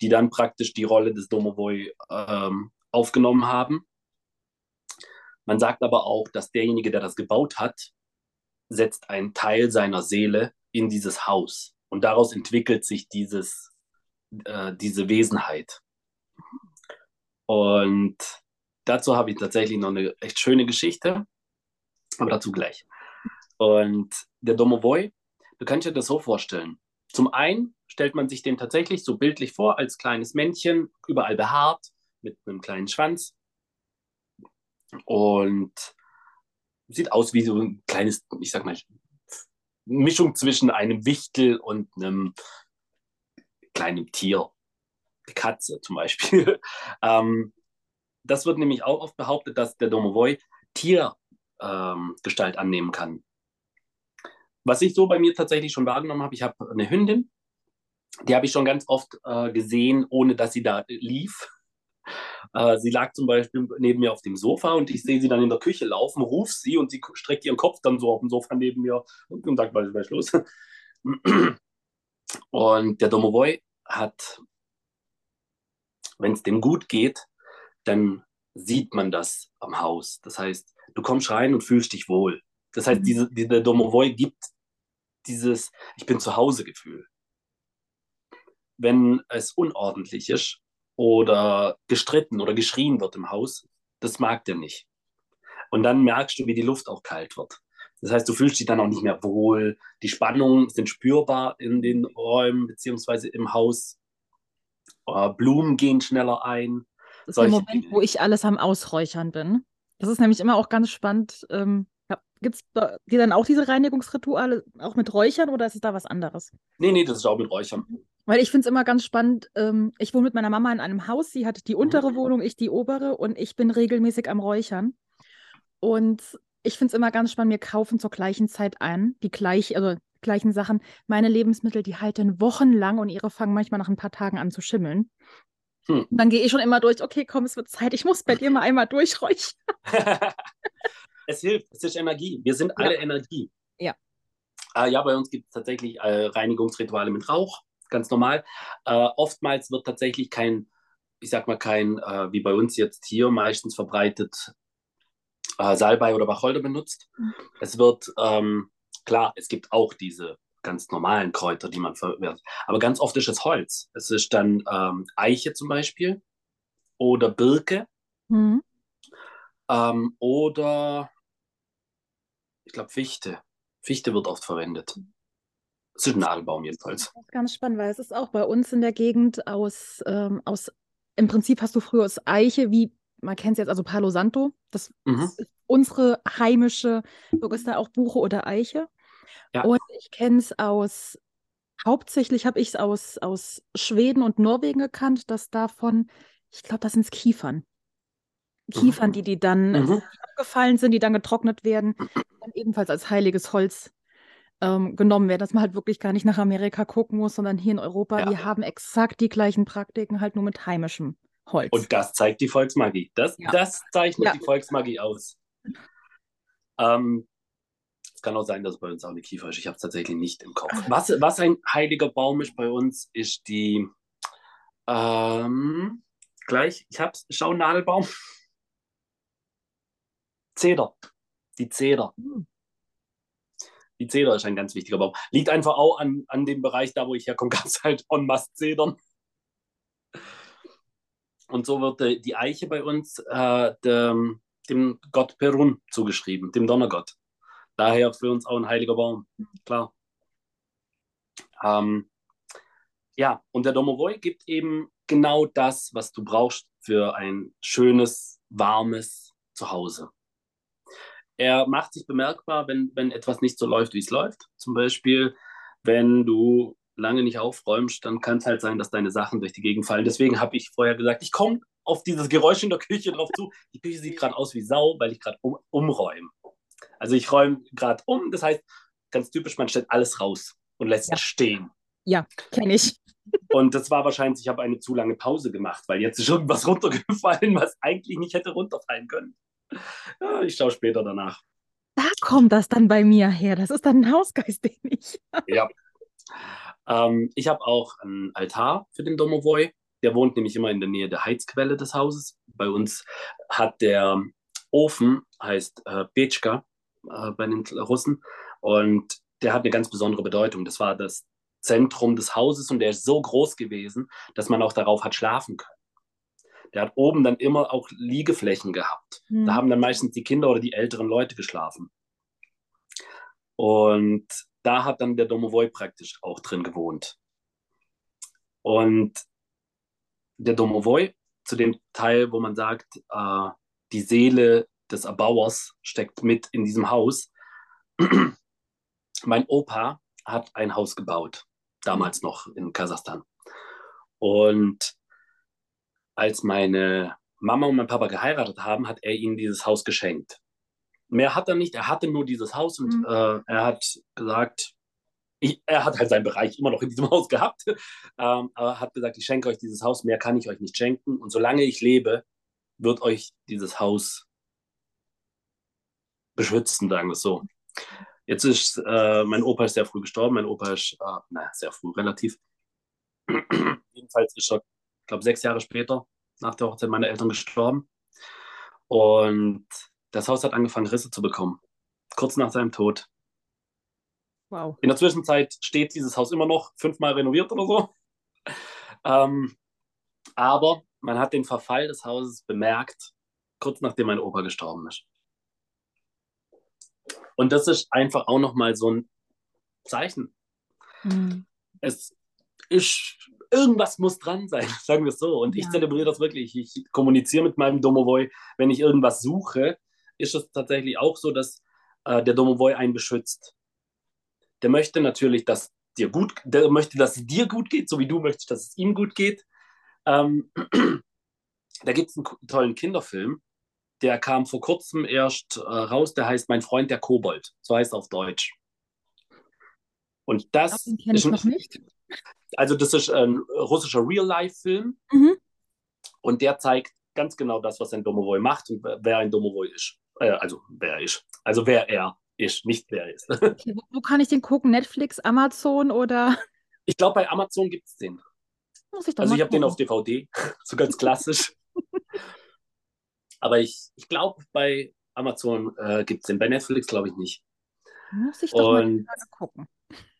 die dann praktisch die Rolle des Domovoi ähm, aufgenommen haben. Man sagt aber auch, dass derjenige, der das gebaut hat, setzt einen Teil seiner Seele in dieses Haus. Und daraus entwickelt sich dieses, äh, diese Wesenheit. Und dazu habe ich tatsächlich noch eine echt schöne Geschichte, aber dazu gleich. Und der Domovoi, du kannst dir das so vorstellen. Zum einen stellt man sich den tatsächlich so bildlich vor als kleines Männchen, überall behaart, mit einem kleinen Schwanz. Und sieht aus wie so ein kleines, ich sag mal, Mischung zwischen einem Wichtel und einem kleinem Tier, Katze zum Beispiel. ähm, das wird nämlich auch oft behauptet, dass der Domovoi Tiergestalt ähm, annehmen kann. Was ich so bei mir tatsächlich schon wahrgenommen habe, ich habe eine Hündin, die habe ich schon ganz oft äh, gesehen, ohne dass sie da lief. Äh, sie lag zum Beispiel neben mir auf dem Sofa und ich sehe sie dann in der Küche laufen, rufe sie und sie streckt ihren Kopf dann so auf dem Sofa neben mir und sagt, was ist los? Und der Domovoi hat, wenn es dem gut geht, dann sieht man das am Haus. Das heißt, du kommst rein und fühlst dich wohl. Das heißt, mhm. diese, der Domovoi gibt dieses Ich bin zu Hause Gefühl. Wenn es unordentlich ist oder gestritten oder geschrien wird im Haus, das mag der nicht. Und dann merkst du, wie die Luft auch kalt wird. Das heißt, du fühlst dich dann auch nicht mehr wohl. Die Spannungen sind spürbar in den Räumen beziehungsweise im Haus. Äh, Blumen gehen schneller ein. Das ist der Moment, Dinge. wo ich alles am Ausräuchern bin. Das ist nämlich immer auch ganz spannend. Ähm, Gibt es dir dann auch diese Reinigungsrituale auch mit Räuchern oder ist es da was anderes? Nee, nee, das ist auch mit Räuchern. Weil ich finde es immer ganz spannend. Ähm, ich wohne mit meiner Mama in einem Haus. Sie hat die untere mhm. Wohnung, ich die obere und ich bin regelmäßig am Räuchern. Und ich finde es immer ganz spannend, wir kaufen zur gleichen Zeit ein, die gleich, also gleichen Sachen. Meine Lebensmittel, die halten wochenlang und ihre fangen manchmal nach ein paar Tagen an zu schimmeln. Hm. Dann gehe ich schon immer durch, okay, komm, es wird Zeit, ich muss bei dir mal einmal durchräuchern. es hilft, es ist Energie. Wir sind alle ja. Energie. Ja. Äh, ja, bei uns gibt es tatsächlich äh, Reinigungsrituale mit Rauch, ganz normal. Äh, oftmals wird tatsächlich kein, ich sag mal, kein, äh, wie bei uns jetzt hier meistens verbreitet, äh, Salbei oder Wacholder benutzt. Mhm. Es wird, ähm, klar, es gibt auch diese ganz normalen Kräuter, die man verwendet. Aber ganz oft ist es Holz. Es ist dann ähm, Eiche zum Beispiel oder Birke mhm. ähm, oder ich glaube Fichte. Fichte wird oft verwendet. Es ist ein Nadelbaum jedenfalls. Das ist ganz spannend, weil es ist auch bei uns in der Gegend aus, ähm, aus im Prinzip hast du früher aus Eiche wie man kennt es jetzt, also Palo Santo, das mhm. ist unsere heimische, ist da auch Buche oder Eiche. Ja. Und ich kenne es aus, hauptsächlich habe ich es aus, aus Schweden und Norwegen gekannt, dass davon, ich glaube, das sind Kiefern. Kiefern, mhm. die, die dann mhm. abgefallen sind, die dann getrocknet werden, dann ebenfalls als heiliges Holz ähm, genommen werden, dass man halt wirklich gar nicht nach Amerika gucken muss, sondern hier in Europa, ja. wir haben exakt die gleichen Praktiken, halt nur mit heimischem Holz. Und das zeigt die Volksmagie. Das, ja. das zeichnet ja. die Volksmagie aus. Ähm, kann auch sein, dass bei uns auch eine Kiefer ist. Ich habe es tatsächlich nicht im Kopf. Was, was ein heiliger Baum ist bei uns, ist die. Ähm, gleich, ich habe es. Schau, Nadelbaum. Zeder. Die Zeder. Hm. Die Zeder ist ein ganz wichtiger Baum. Liegt einfach auch an, an dem Bereich, da wo ich herkomme, es halt en masse Zedern. Und so wird die Eiche bei uns äh, dem, dem Gott Perun zugeschrieben, dem Donnergott. Daher für uns auch ein heiliger Baum, klar. Ähm, ja, und der Domovoi gibt eben genau das, was du brauchst für ein schönes, warmes Zuhause. Er macht sich bemerkbar, wenn, wenn etwas nicht so läuft, wie es läuft. Zum Beispiel, wenn du lange nicht aufräumst, dann kann es halt sein, dass deine Sachen durch die Gegend fallen. Deswegen habe ich vorher gesagt, ich komme auf dieses Geräusch in der Küche drauf zu. Die Küche sieht gerade aus wie Sau, weil ich gerade um, umräume. Also ich räume gerade um, das heißt, ganz typisch, man stellt alles raus und lässt ja. es stehen. Ja, kenne ich. Und das war wahrscheinlich, ich habe eine zu lange Pause gemacht, weil jetzt ist irgendwas runtergefallen, was eigentlich nicht hätte runterfallen können. Ja, ich schaue später danach. Da kommt das dann bei mir her. Das ist dann ein Hausgeist, den ich. ja. Ähm, ich habe auch einen Altar für den Domovoi. Der wohnt nämlich immer in der Nähe der Heizquelle des Hauses. Bei uns hat der Ofen, heißt äh, Betschka äh, bei den Russen, und der hat eine ganz besondere Bedeutung. Das war das Zentrum des Hauses und der ist so groß gewesen, dass man auch darauf hat schlafen können. Der hat oben dann immer auch Liegeflächen gehabt. Mhm. Da haben dann meistens die Kinder oder die älteren Leute geschlafen. Und da hat dann der Domovoi praktisch auch drin gewohnt. Und der Domovoi, zu dem Teil, wo man sagt, äh, die Seele des Erbauers steckt mit in diesem Haus. mein Opa hat ein Haus gebaut, damals noch in Kasachstan. Und als meine Mama und mein Papa geheiratet haben, hat er ihnen dieses Haus geschenkt. Mehr hat er nicht, er hatte nur dieses Haus und mhm. äh, er hat gesagt, ich, er hat halt seinen Bereich immer noch in diesem Haus gehabt, ähm, aber hat gesagt, ich schenke euch dieses Haus, mehr kann ich euch nicht schenken und solange ich lebe, wird euch dieses Haus beschützen, sagen wir es so. Jetzt ist, äh, mein Opa ist sehr früh gestorben, mein Opa ist, äh, naja, sehr früh, relativ. Jedenfalls ist er, ich glaube, sechs Jahre später nach der Hochzeit meiner Eltern gestorben. Und das Haus hat angefangen, Risse zu bekommen. Kurz nach seinem Tod. Wow. In der Zwischenzeit steht dieses Haus immer noch fünfmal renoviert oder so. Ähm, aber man hat den Verfall des Hauses bemerkt, kurz nachdem mein Opa gestorben ist. Und das ist einfach auch nochmal so ein Zeichen. Mhm. Es ist, irgendwas muss dran sein, sagen wir es so. Und ja. ich zelebriere das wirklich. Ich kommuniziere mit meinem Domovoy. Wenn ich irgendwas suche, ist es tatsächlich auch so, dass äh, der Domovoy einen beschützt. Der möchte natürlich, dass dir gut, der möchte, dass es dir gut geht, so wie du möchtest, dass es ihm gut geht. Ähm, da gibt es einen tollen Kinderfilm, der kam vor kurzem erst äh, raus, der heißt Mein Freund der Kobold. So heißt er auf Deutsch. Und das den kenne ich noch nicht. Also, das ist ein russischer Real-Life-Film. Mhm. Und der zeigt ganz genau das, was ein Domovoy macht und wer ein Domovoy ist. Äh, also, wer er ist. Also, wer er ist, nicht wer er ist. Okay, wo, wo, kann ich den gucken? Netflix, Amazon oder? Ich glaube, bei Amazon gibt es den. Muss ich doch also, ich habe den auf DVD, so ganz klassisch. Aber ich, ich glaube, bei Amazon äh, gibt es den, bei Netflix glaube ich nicht. Muss ich doch und mal gucken.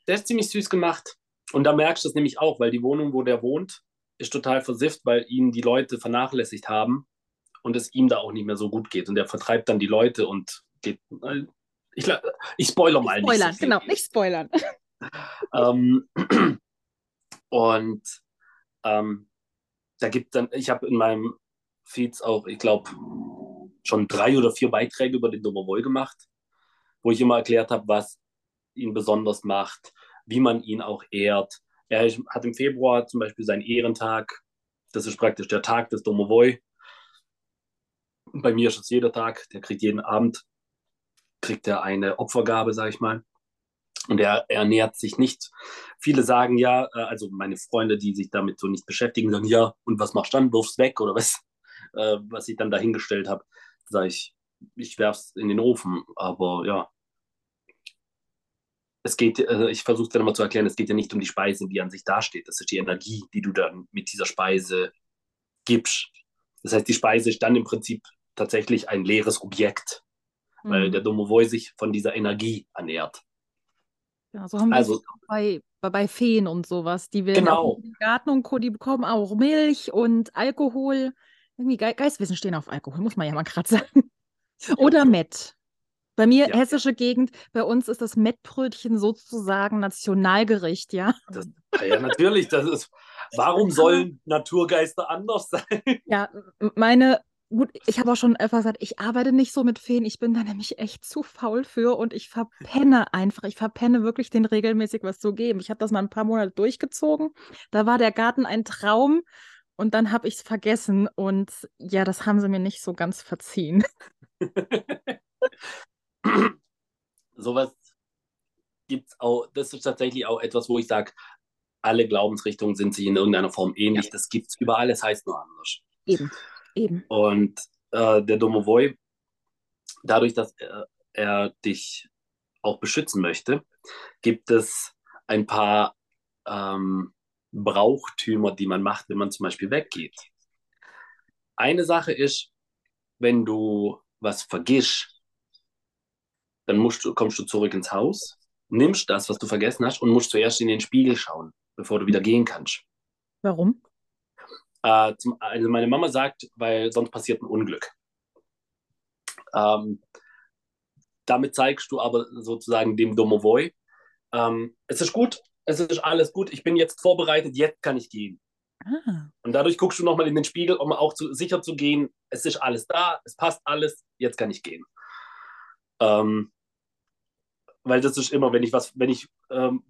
Der ist ziemlich süß gemacht. Und da merkst du es nämlich auch, weil die Wohnung, wo der wohnt, ist total versifft, weil ihn die Leute vernachlässigt haben und es ihm da auch nicht mehr so gut geht. Und er vertreibt dann die Leute und geht. Äh, ich, ich spoiler mal nicht. Spoilern, genau, nicht spoilern. ähm, und ähm, da gibt dann, ich habe in meinem Feeds auch, ich glaube, schon drei oder vier Beiträge über den Domovoy gemacht, wo ich immer erklärt habe, was ihn besonders macht, wie man ihn auch ehrt. Er hat im Februar zum Beispiel seinen Ehrentag. Das ist praktisch der Tag des Domovoy. Bei mir ist es jeder Tag. Der kriegt jeden Abend kriegt er eine Opfergabe, sage ich mal. Und er, er ernährt sich nicht. Viele sagen ja, äh, also meine Freunde, die sich damit so nicht beschäftigen, sagen ja, und was machst du dann? Wirfst weg oder was? Äh, was ich dann dahingestellt habe, sage ich, ich werfe es in den Ofen. Aber ja, es geht, äh, ich versuche es dann mal zu erklären, es geht ja nicht um die Speise, die an sich dasteht. Das ist die Energie, die du dann mit dieser Speise gibst. Das heißt, die Speise ist dann im Prinzip tatsächlich ein leeres Objekt, mhm. weil der Domovoi sich von dieser Energie ernährt. Ja, so haben wir also, bei, bei Feen und sowas. Die werden genau. Garten und Co., die bekommen auch Milch und Alkohol. Irgendwie Ge Geistwissen stehen auf Alkohol, muss man ja mal gerade sagen. Oder Met. Bei mir, ja. hessische Gegend, bei uns ist das Mettbrötchen sozusagen Nationalgericht, ja. Das, ja, natürlich. Das ist, warum sollen Naturgeister anders sein? Ja, meine, gut, ich habe auch schon öfter gesagt, ich arbeite nicht so mit Feen. Ich bin da nämlich echt zu faul für und ich verpenne einfach. Ich verpenne wirklich, den regelmäßig was zu geben. Ich habe das mal ein paar Monate durchgezogen. Da war der Garten ein Traum. Und dann habe ich es vergessen und ja, das haben sie mir nicht so ganz verziehen. Sowas gibt es auch, das ist tatsächlich auch etwas, wo ich sage, alle Glaubensrichtungen sind sich in irgendeiner Form ähnlich. Ja. Das gibt es überall, es heißt nur anders. Eben, eben. Und äh, der Domovoy, dadurch, dass er, er, dich auch beschützen möchte, gibt es ein paar ähm, Brauchtümer, die man macht, wenn man zum Beispiel weggeht. Eine Sache ist, wenn du was vergisst, dann musst du, kommst du zurück ins Haus, nimmst das, was du vergessen hast, und musst zuerst in den Spiegel schauen, bevor du wieder gehen kannst. Warum? Äh, zum, also meine Mama sagt, weil sonst passiert ein Unglück. Ähm, damit zeigst du aber sozusagen dem Domovoy, ähm, es ist gut, es ist alles gut, ich bin jetzt vorbereitet, jetzt kann ich gehen. Ah. Und dadurch guckst du nochmal in den Spiegel, um auch zu, sicher zu gehen, es ist alles da, es passt alles, jetzt kann ich gehen. Ähm, weil das ist immer, wenn ich was, wenn ich ähm,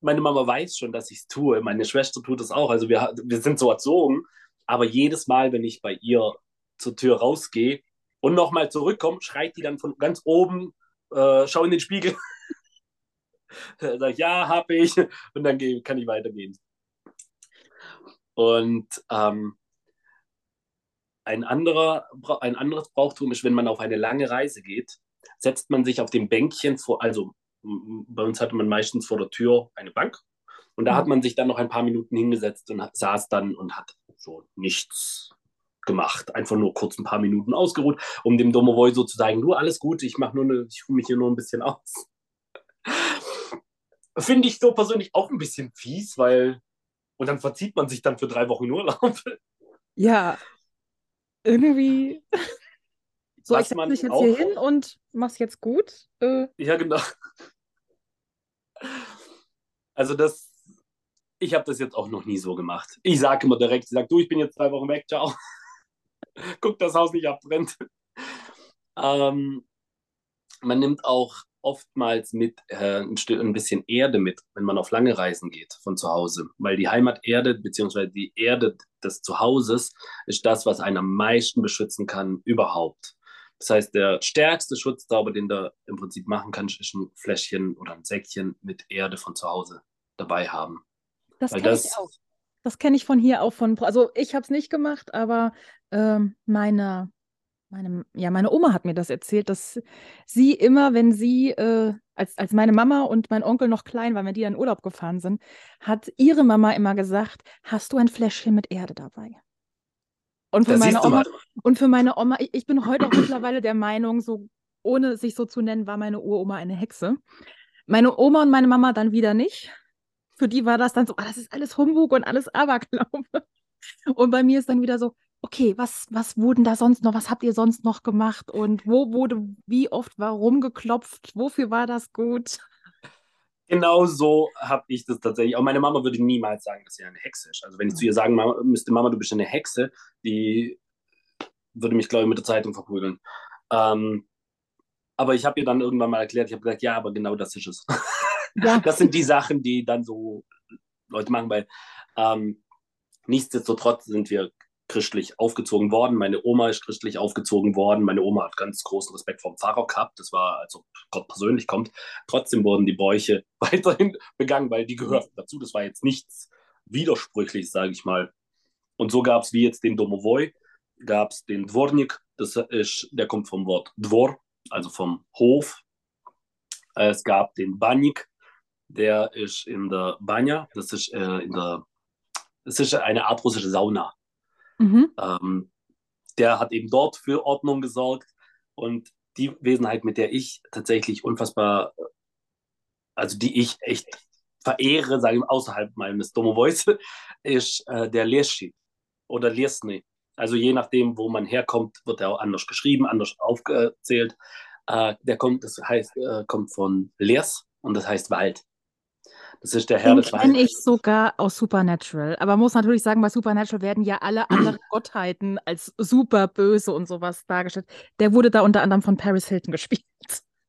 meine Mama weiß schon, dass ich es tue. Meine Schwester tut es auch. Also wir, wir sind so erzogen. Aber jedes Mal, wenn ich bei ihr zur Tür rausgehe und nochmal zurückkomme, schreit die dann von ganz oben, äh, schau in den Spiegel. Sag ich, ja, hab ich. Und dann kann ich weitergehen. Und ähm, ein, anderer, ein anderes Brauchtum ist, wenn man auf eine lange Reise geht, setzt man sich auf dem Bänkchen vor, also bei uns hatte man meistens vor der Tür eine Bank und da hat mhm. man sich dann noch ein paar Minuten hingesetzt und hat, saß dann und hat so nichts gemacht. Einfach nur kurz ein paar Minuten ausgeruht, um dem Domovoy so zu sagen, nur alles gut, ich mache nur eine, ich ruhe mich hier nur ein bisschen aus. Finde ich so persönlich auch ein bisschen fies, weil und dann verzieht man sich dann für drei Wochen Urlaub. Ja, irgendwie. So, Was ich setze mich jetzt hier hin und mach's jetzt gut. Äh. Ja, genau. Also das, ich habe das jetzt auch noch nie so gemacht. Ich sage immer direkt, ich sage, du, ich bin jetzt drei Wochen weg, ciao. Guck, das Haus nicht abbrennt. Ähm, man nimmt auch oftmals mit äh, ein, bisschen Erde mit, wenn man auf lange Reisen geht von zu Hause. Weil die Heimaterde bzw. die Erde des Zuhauses ist das, was einen am meisten beschützen kann überhaupt. Das heißt, der stärkste Schutzzauber, den du im Prinzip machen kannst, ist ein Fläschchen oder ein Säckchen mit Erde von zu Hause dabei haben. Das kenne ich auch. Das kenne ich von hier auch von. Also ich habe es nicht gemacht, aber ähm, meine meine, ja, meine Oma hat mir das erzählt, dass sie immer, wenn sie, äh, als, als meine Mama und mein Onkel noch klein waren, wenn die in Urlaub gefahren sind, hat ihre Mama immer gesagt, hast du ein Fläschchen mit Erde dabei? Und für, meine Oma, und für meine Oma, ich, ich bin heute auch mittlerweile der Meinung, so ohne sich so zu nennen, war meine Uroma eine Hexe. Meine Oma und meine Mama dann wieder nicht. Für die war das dann so, ah, das ist alles Humbug und alles Aberglaube. Und bei mir ist dann wieder so, okay, was, was wurden da sonst noch, was habt ihr sonst noch gemacht und wo wurde wie oft warum geklopft, wofür war das gut? Genau so habe ich das tatsächlich. Auch meine Mama würde niemals sagen, dass sie eine Hexe ist. Also wenn ich zu ihr sagen müsste, Mama, du bist eine Hexe, die würde mich, glaube ich, mit der Zeitung verprügeln. Ähm, aber ich habe ihr dann irgendwann mal erklärt, ich habe gesagt, ja, aber genau das ist es. Ja. das sind die Sachen, die dann so Leute machen, weil ähm, nichtsdestotrotz sind wir christlich aufgezogen worden. Meine Oma ist christlich aufgezogen worden. Meine Oma hat ganz großen Respekt vor dem Pfarrer gehabt. Das war, als ob Gott persönlich kommt. Trotzdem wurden die Bräuche weiterhin begangen, weil die gehörten dazu. Das war jetzt nichts Widersprüchliches, sage ich mal. Und so gab es wie jetzt den Domovoi, gab es den Dvornik, das ist, der kommt vom Wort Dvor, also vom Hof. Es gab den Banik, der ist in der Banja, das ist äh, in der, das ist eine Art russische Sauna. Mhm. Ähm, der hat eben dort für Ordnung gesorgt und die Wesenheit, mit der ich tatsächlich unfassbar, also die ich echt verehre, sage ich außerhalb meines Domovoice, ist äh, der Leschi oder Lesny. Also je nachdem, wo man herkommt, wird er auch anders geschrieben, anders aufgezählt. Äh, der kommt, das heißt, äh, kommt von Les und das heißt Wald. Das ist der Herr Den des kenne ich sogar aus Supernatural. Aber muss natürlich sagen, bei Supernatural werden ja alle anderen Gottheiten als super böse und sowas dargestellt. Der wurde da unter anderem von Paris Hilton gespielt.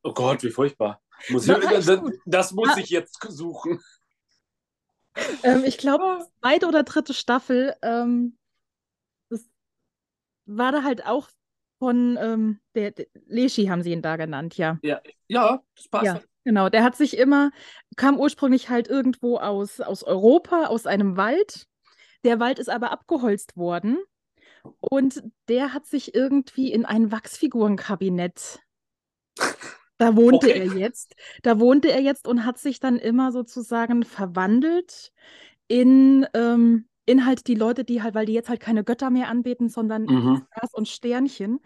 Oh Gott, wie furchtbar. Muss ich, das, das, muss ich jetzt suchen. Ähm, ich glaube, zweite oder dritte Staffel, ähm, das war da halt auch von ähm, der, der Leschi haben sie ihn da genannt, ja. Ja, ja das passt. Ja. Genau, der hat sich immer, kam ursprünglich halt irgendwo aus, aus Europa, aus einem Wald. Der Wald ist aber abgeholzt worden und der hat sich irgendwie in ein Wachsfigurenkabinett. Da wohnte okay. er jetzt. Da wohnte er jetzt und hat sich dann immer sozusagen verwandelt in, ähm, in halt die Leute, die halt, weil die jetzt halt keine Götter mehr anbeten, sondern mhm. Stars und Sternchen.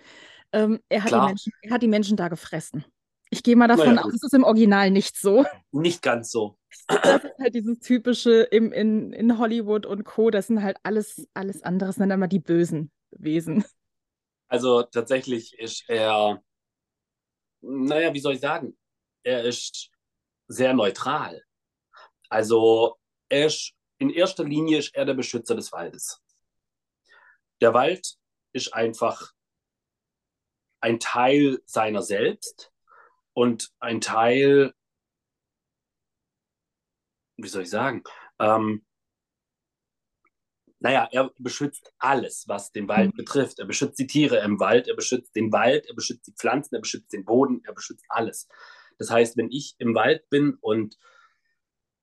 Ähm, er, hat Menschen, er hat die Menschen da gefressen. Ich gehe mal davon naja, aus, es ist im Original nicht so. Nicht ganz so. Das ist halt dieses typische im, in, in Hollywood und Co. Das sind halt alles, alles andere, sind immer die bösen Wesen. Also tatsächlich ist er, naja, wie soll ich sagen? Er ist sehr neutral. Also er ist, in erster Linie ist er der Beschützer des Waldes. Der Wald ist einfach ein Teil seiner selbst und ein Teil wie soll ich sagen, ähm, naja, er beschützt alles, was den Wald mhm. betrifft. Er beschützt die Tiere im Wald, er beschützt den Wald, er beschützt die Pflanzen, er beschützt den Boden, er beschützt alles. Das heißt, wenn ich im Wald bin und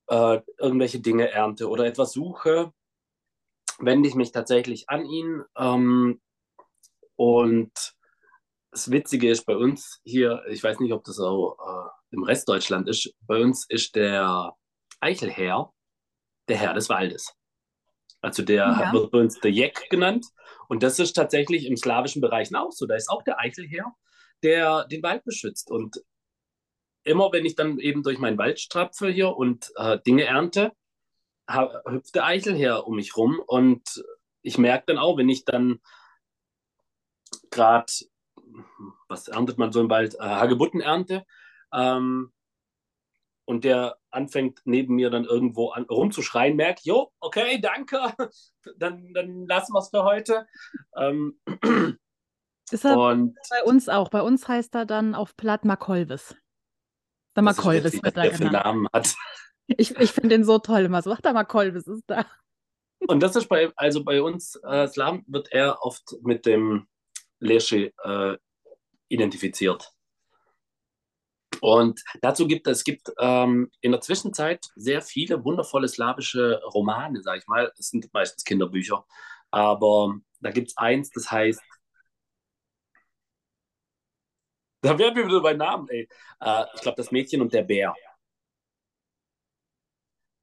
äh, irgendwelche Dinge ernte oder etwas suche, wende ich mich tatsächlich an ihn. Ähm, und das Witzige ist bei uns hier, ich weiß nicht, ob das auch äh, im Rest Deutschland ist, bei uns ist der Eichelherr der Herr des Waldes. Also der ja. wird bei uns der Jek genannt. Und das ist tatsächlich im slawischen Bereich auch so. Da ist auch der Eichelherr, der den Wald beschützt. Und immer wenn ich dann eben durch meinen Wald strapfe hier und äh, Dinge ernte, hüpft der Eichelherr um mich rum. Und ich merke dann auch, wenn ich dann gerade, was erntet man so im Wald, äh, Hagebutten ernte, ähm, und der anfängt neben mir dann irgendwo an, rumzuschreien, merkt, jo, okay, danke, dann, dann lassen wir es für heute. Ähm, ist er und, bei uns auch. Bei uns heißt er dann auf Platt Makolvis. Der Makolvis wird da genannt. Namen hat. Ich, ich finde den so toll immer so. Ach, der Makolvis ist da. Und das ist bei, also bei uns, äh, Slam wird er oft mit dem Lesche äh, identifiziert. Und dazu gibt es gibt ähm, in der Zwischenzeit sehr viele wundervolle slawische Romane, sage ich mal. Es sind meistens Kinderbücher. Aber da gibt es eins, das heißt. Da werden wir wieder bei Namen, ey. Äh, ich glaube, das Mädchen und der Bär.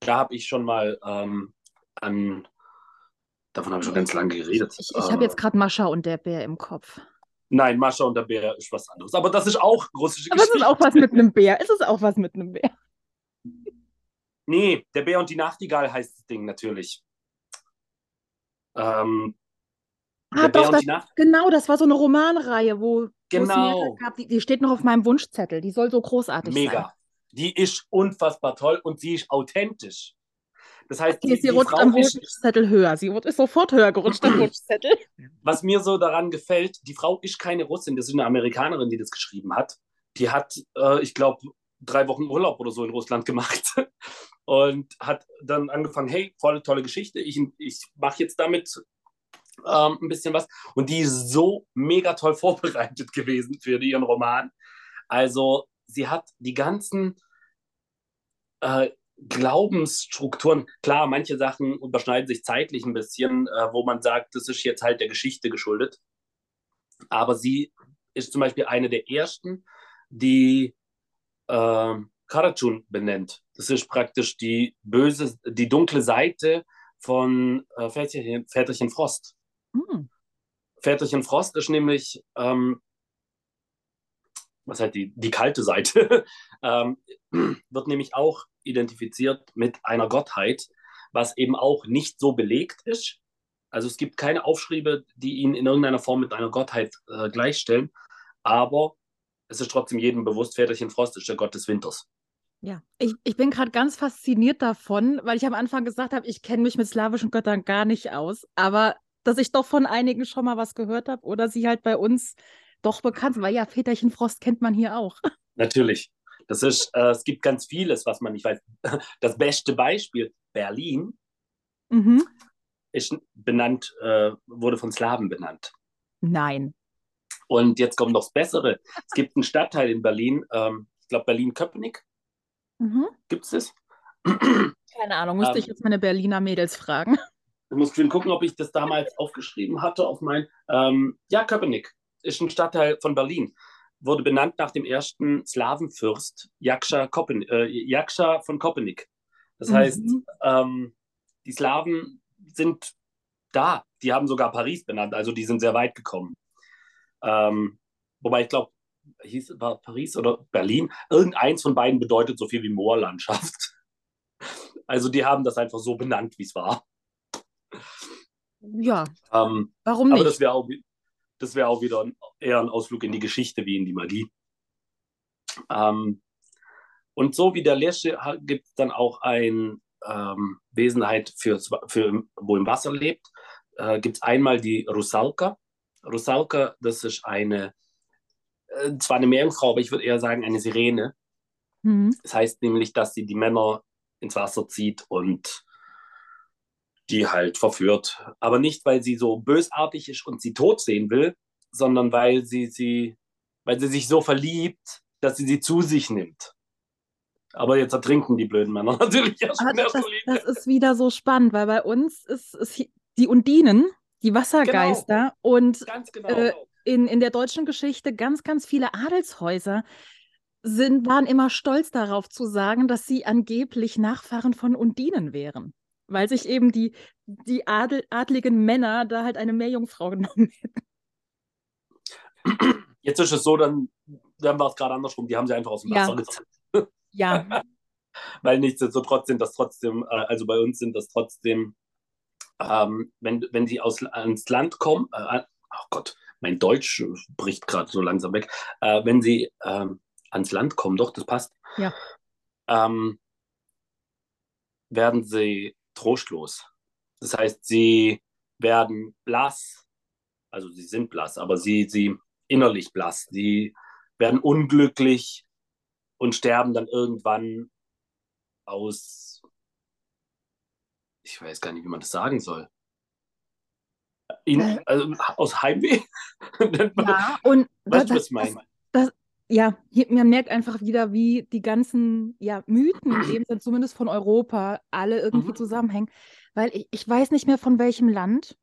Da habe ich schon mal ähm, an. Davon habe ich schon ganz lange geredet. Ich, ich habe jetzt gerade Mascha und der Bär im Kopf. Nein, Mascha und der Bär ist was anderes. Aber das ist auch russische Aber Geschichte. Aber es ist auch was mit einem Bär. Es ist auch was mit einem Bär. Nee, der Bär und die Nachtigall heißt das Ding natürlich. Ähm, ah, doch, das, genau, das war so eine Romanreihe, wo genau. gab. Die, die, steht noch auf meinem Wunschzettel. Die soll so großartig Mega. sein. Mega. Die ist unfassbar toll und sie ist authentisch. Das heißt, okay, die, sie rutscht Frau am Wunschzettel höher. Sie ist sofort höher gerutscht am Wunschzettel. Was mir so daran gefällt, die Frau ist keine Russin, das ist eine Amerikanerin, die das geschrieben hat. Die hat, äh, ich glaube, drei Wochen Urlaub oder so in Russland gemacht und hat dann angefangen, hey, voll tolle Geschichte, ich, ich mache jetzt damit ähm, ein bisschen was. Und die ist so mega toll vorbereitet gewesen für ihren Roman. Also sie hat die ganzen äh, Glaubensstrukturen, klar, manche Sachen überschneiden sich zeitlich ein bisschen, äh, wo man sagt, das ist jetzt halt der Geschichte geschuldet. Aber sie ist zum Beispiel eine der ersten, die äh, Karachun benennt. Das ist praktisch die böse, die dunkle Seite von äh, Väterchen, Väterchen Frost. Hm. Väterchen Frost ist nämlich, ähm, was halt die, die kalte Seite, ähm, wird nämlich auch identifiziert mit einer Gottheit, was eben auch nicht so belegt ist. Also es gibt keine Aufschriebe, die ihn in irgendeiner Form mit einer Gottheit äh, gleichstellen, aber es ist trotzdem jedem bewusst, Väterchen Frost ist der Gott des Winters. Ja, ich, ich bin gerade ganz fasziniert davon, weil ich am Anfang gesagt habe, ich kenne mich mit slawischen Göttern gar nicht aus, aber dass ich doch von einigen schon mal was gehört habe oder sie halt bei uns doch bekannt sind, weil ja, Väterchen Frost kennt man hier auch. Natürlich. Das ist, äh, es gibt ganz vieles, was man nicht weiß. Das beste Beispiel, Berlin, mhm. ist benannt, äh, wurde von Slawen benannt. Nein. Und jetzt kommt noch das Bessere. Es gibt einen Stadtteil in Berlin, ähm, ich glaube Berlin-Köpenick. Mhm. Gibt es das? Keine Ahnung, müsste ähm, ich jetzt meine Berliner Mädels fragen. Ich muss gucken, ob ich das damals aufgeschrieben hatte auf mein. Ähm, ja, Köpenick ist ein Stadtteil von Berlin wurde benannt nach dem ersten Slawenfürst Jakscha, Koppen, äh, Jakscha von Kopenik. Das mhm. heißt, ähm, die Slawen sind da. Die haben sogar Paris benannt, also die sind sehr weit gekommen. Ähm, wobei ich glaube, hieß war Paris oder Berlin. Irgendeins von beiden bedeutet so viel wie Moorlandschaft. Also die haben das einfach so benannt, wie es war. Ja. Ähm, Warum nicht? Aber das wäre auch, das wäre auch wieder eher ein Ausflug in die Geschichte wie in die Magie. Ähm, und so wie der Lesche gibt es dann auch ein ähm, Wesenheit, für, für, wo im Wasser lebt. Äh, gibt es einmal die Rusalka. Rusalka, das ist eine, äh, zwar eine Meerjungfrau, aber ich würde eher sagen eine Sirene. Mhm. Das heißt nämlich, dass sie die Männer ins Wasser zieht und die halt verführt. Aber nicht, weil sie so bösartig ist und sie tot sehen will, sondern weil sie sie, weil sie sich so verliebt, dass sie sie zu sich nimmt. Aber jetzt ertrinken die blöden Männer natürlich erst ah, das, das, ist wieder so spannend, weil bei uns ist, ist die Undinen, die Wassergeister genau. und genau. äh, in, in der deutschen Geschichte ganz, ganz viele Adelshäuser sind, waren immer stolz darauf zu sagen, dass sie angeblich Nachfahren von Undinen wären. Weil sich eben die, die Adel, adligen Männer da halt eine Meerjungfrau genommen hätten. Jetzt ist es so, dann, dann war es gerade andersrum. Die haben sie einfach aus dem Wasser ja. gezogen. Ja. Weil nichtsdestotrotz sind das trotzdem, äh, also bei uns sind das trotzdem, ähm, wenn, wenn sie aus, ans Land kommen, äh, oh Gott, mein Deutsch bricht gerade so langsam weg, äh, wenn sie ähm, ans Land kommen, doch, das passt, ja. ähm, werden sie trostlos. Das heißt, sie werden blass, also sie sind blass, aber sie, sie innerlich blass, sie werden unglücklich und sterben dann irgendwann aus, ich weiß gar nicht, wie man das sagen soll. In, äh. also aus Heimweh. ja, und weißt du, was ich meine? Ja, man merkt einfach wieder, wie die ganzen ja, Mythen, dem Sinne zumindest von Europa, alle irgendwie mhm. zusammenhängen. Weil ich, ich weiß nicht mehr von welchem Land,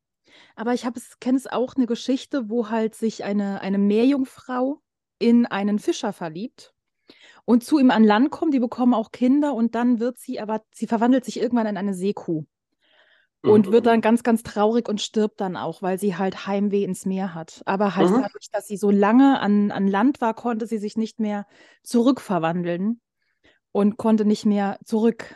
aber ich kenne es auch eine Geschichte, wo halt sich eine, eine Meerjungfrau in einen Fischer verliebt und zu ihm an Land kommt. Die bekommen auch Kinder und dann wird sie aber, sie verwandelt sich irgendwann in eine Seekuh und mhm. wird dann ganz, ganz traurig und stirbt dann auch, weil sie halt Heimweh ins Meer hat. Aber halt mhm. dadurch, dass sie so lange an, an Land war, konnte sie sich nicht mehr zurückverwandeln und konnte nicht mehr zurück.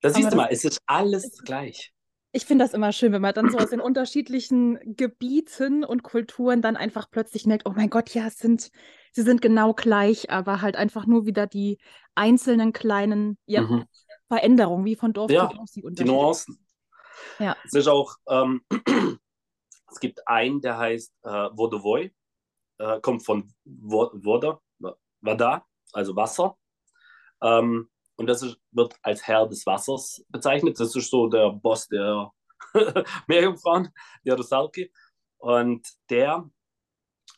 Da siehst du mal, es ist alles gleich. Ich finde das immer schön, wenn man dann so aus den unterschiedlichen Gebieten und Kulturen dann einfach plötzlich merkt, oh mein Gott, ja, es sind, sie sind genau gleich, aber halt einfach nur wieder die einzelnen kleinen ja, mhm. Veränderungen, wie von Dorf ja, zu Dorf. Die Nuancen. Ja. Es ist auch, ähm, es gibt einen, der heißt äh, Vodovoi, äh, kommt von Voda, Vada, also Wasser. Ähm, und das ist, wird als Herr des Wassers bezeichnet. Das ist so der Boss der Meerjungfrauen, der Rusalki. Und der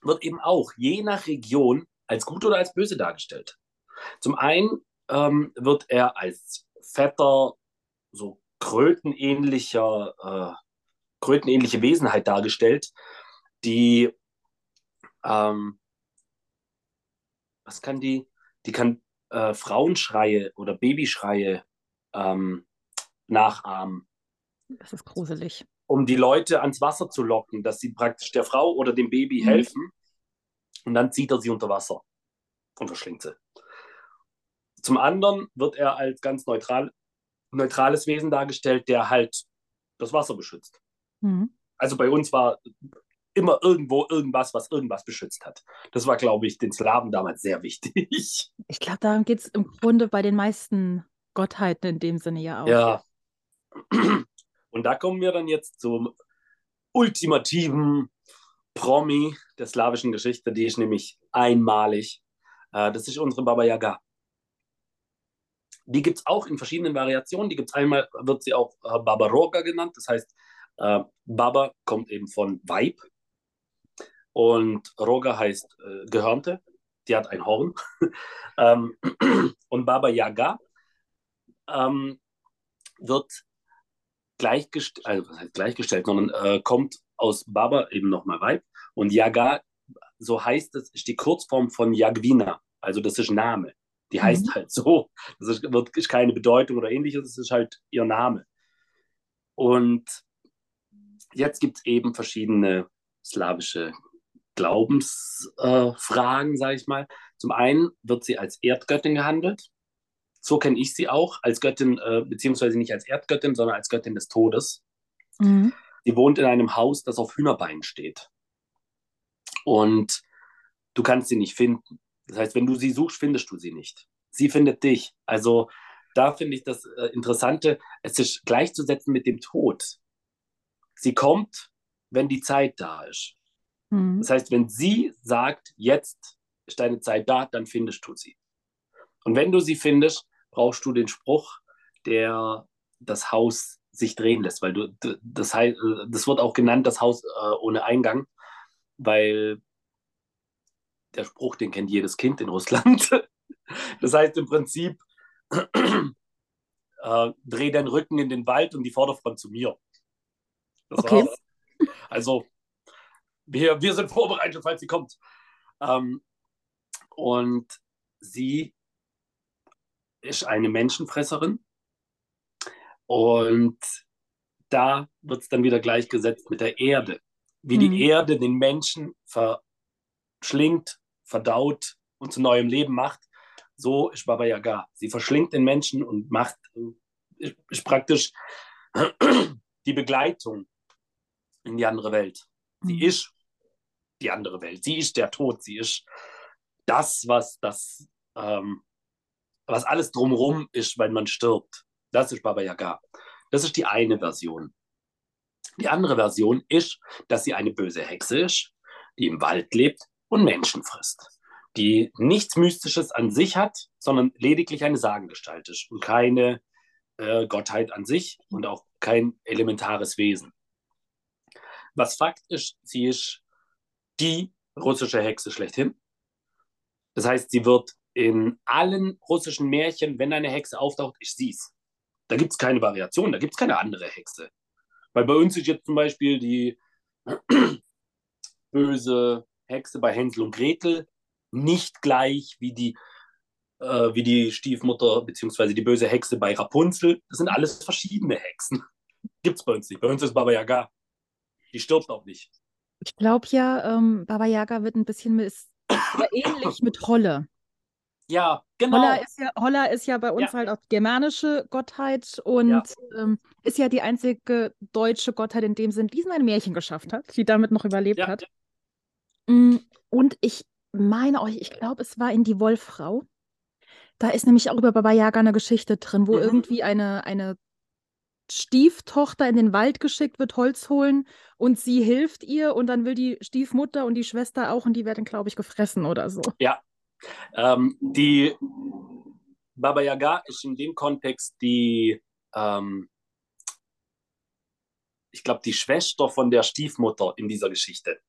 wird eben auch je nach Region als gut oder als böse dargestellt. Zum einen ähm, wird er als fetter, so krötenähnlicher, äh, krötenähnliche Wesenheit dargestellt, die, ähm, was kann die? Die kann äh, Frauenschreie oder Babyschreie ähm, nachahmen. Das ist gruselig. Um die Leute ans Wasser zu locken, dass sie praktisch der Frau oder dem Baby mhm. helfen. Und dann zieht er sie unter Wasser und verschlingt sie. Zum anderen wird er als ganz neutral neutrales Wesen dargestellt, der halt das Wasser beschützt. Mhm. Also bei uns war immer irgendwo irgendwas, was irgendwas beschützt hat. Das war, glaube ich, den Slawen damals sehr wichtig. Ich glaube, darum geht es im Grunde bei den meisten Gottheiten in dem Sinne ja auch. Ja. Und da kommen wir dann jetzt zum ultimativen Promi der slawischen Geschichte, die ist nämlich einmalig. Äh, das ist unsere Baba Yaga. Die gibt es auch in verschiedenen Variationen. Die gibt es einmal, wird sie auch äh, Baba Roga genannt. Das heißt, äh, Baba kommt eben von Weib. Und Roga heißt äh, Gehörnte. Die hat ein Horn. ähm, und Baba Yaga ähm, wird gleichgestellt, also was heißt gleichgestellt, sondern äh, kommt aus Baba eben nochmal Weib. Und Yaga, so heißt es, ist die Kurzform von Yagwina. Also das ist Name. Die heißt mhm. halt so. Das ist, wird, ist keine Bedeutung oder ähnliches, das ist halt ihr Name. Und jetzt gibt es eben verschiedene slawische Glaubensfragen, äh, sage ich mal. Zum einen wird sie als Erdgöttin gehandelt. So kenne ich sie auch, als Göttin, äh, beziehungsweise nicht als Erdgöttin, sondern als Göttin des Todes. Mhm. Sie wohnt in einem Haus, das auf Hühnerbeinen steht. Und du kannst sie nicht finden. Das heißt, wenn du sie suchst, findest du sie nicht. Sie findet dich. Also da finde ich das äh, Interessante, es ist gleichzusetzen mit dem Tod. Sie kommt, wenn die Zeit da ist. Mhm. Das heißt, wenn sie sagt, jetzt ist deine Zeit da, dann findest du sie. Und wenn du sie findest, brauchst du den Spruch, der das Haus sich drehen lässt, weil du das heißt, das wird auch genannt das Haus äh, ohne Eingang, weil der Spruch, den kennt jedes Kind in Russland. Das heißt im Prinzip, äh, dreh deinen Rücken in den Wald und die Vorderfront zu mir. Das okay. War's. Also, wir, wir sind vorbereitet, falls sie kommt. Ähm, und sie ist eine Menschenfresserin. Und da wird es dann wieder gleichgesetzt mit der Erde. Wie mhm. die Erde den Menschen verschlingt, verdaut und zu neuem Leben macht, so ist Baba Yaga. Sie verschlingt den Menschen und macht, ist praktisch die Begleitung in die andere Welt. Sie mhm. ist die andere Welt. Sie ist der Tod. Sie ist das, was das, ähm, was alles drumherum ist, wenn man stirbt. Das ist Baba Yaga. Das ist die eine Version. Die andere Version ist, dass sie eine böse Hexe ist, die im Wald lebt und Menschen frisst. Die nichts Mystisches an sich hat, sondern lediglich eine Sagengestalt ist und keine äh, Gottheit an sich und auch kein elementares Wesen. Was Fakt ist, sie ist die russische Hexe schlechthin. Das heißt, sie wird in allen russischen Märchen, wenn eine Hexe auftaucht, ich sie es. Da gibt es keine Variation, da gibt es keine andere Hexe. Weil bei uns ist jetzt zum Beispiel die böse Hexe bei Hänsel und Gretel nicht gleich wie die, äh, wie die Stiefmutter bzw. die böse Hexe bei Rapunzel. Das sind alles verschiedene Hexen. Gibt es bei uns nicht. Bei uns ist Baba Yaga. Die stirbt auch nicht. Ich glaube ja, ähm, Baba Yaga wird ein bisschen mit, ähnlich mit Holle. Ja, genau. Holla ist ja, Holla ist ja bei uns ja. halt auch germanische Gottheit und ja. Ähm, ist ja die einzige deutsche Gottheit in dem Sinn, die es ein Märchen geschafft hat, die damit noch überlebt ja. hat. Mm, und ich meine euch, ich glaube, es war in Die Wollfrau. Da ist nämlich auch über Baba Yaga eine Geschichte drin, wo mhm. irgendwie eine, eine Stieftochter in den Wald geschickt wird, Holz holen und sie hilft ihr und dann will die Stiefmutter und die Schwester auch und die werden, glaube ich, gefressen oder so. Ja. Ähm, die Baba Yaga ist in dem Kontext die, ähm, ich glaube, die Schwester von der Stiefmutter in dieser Geschichte.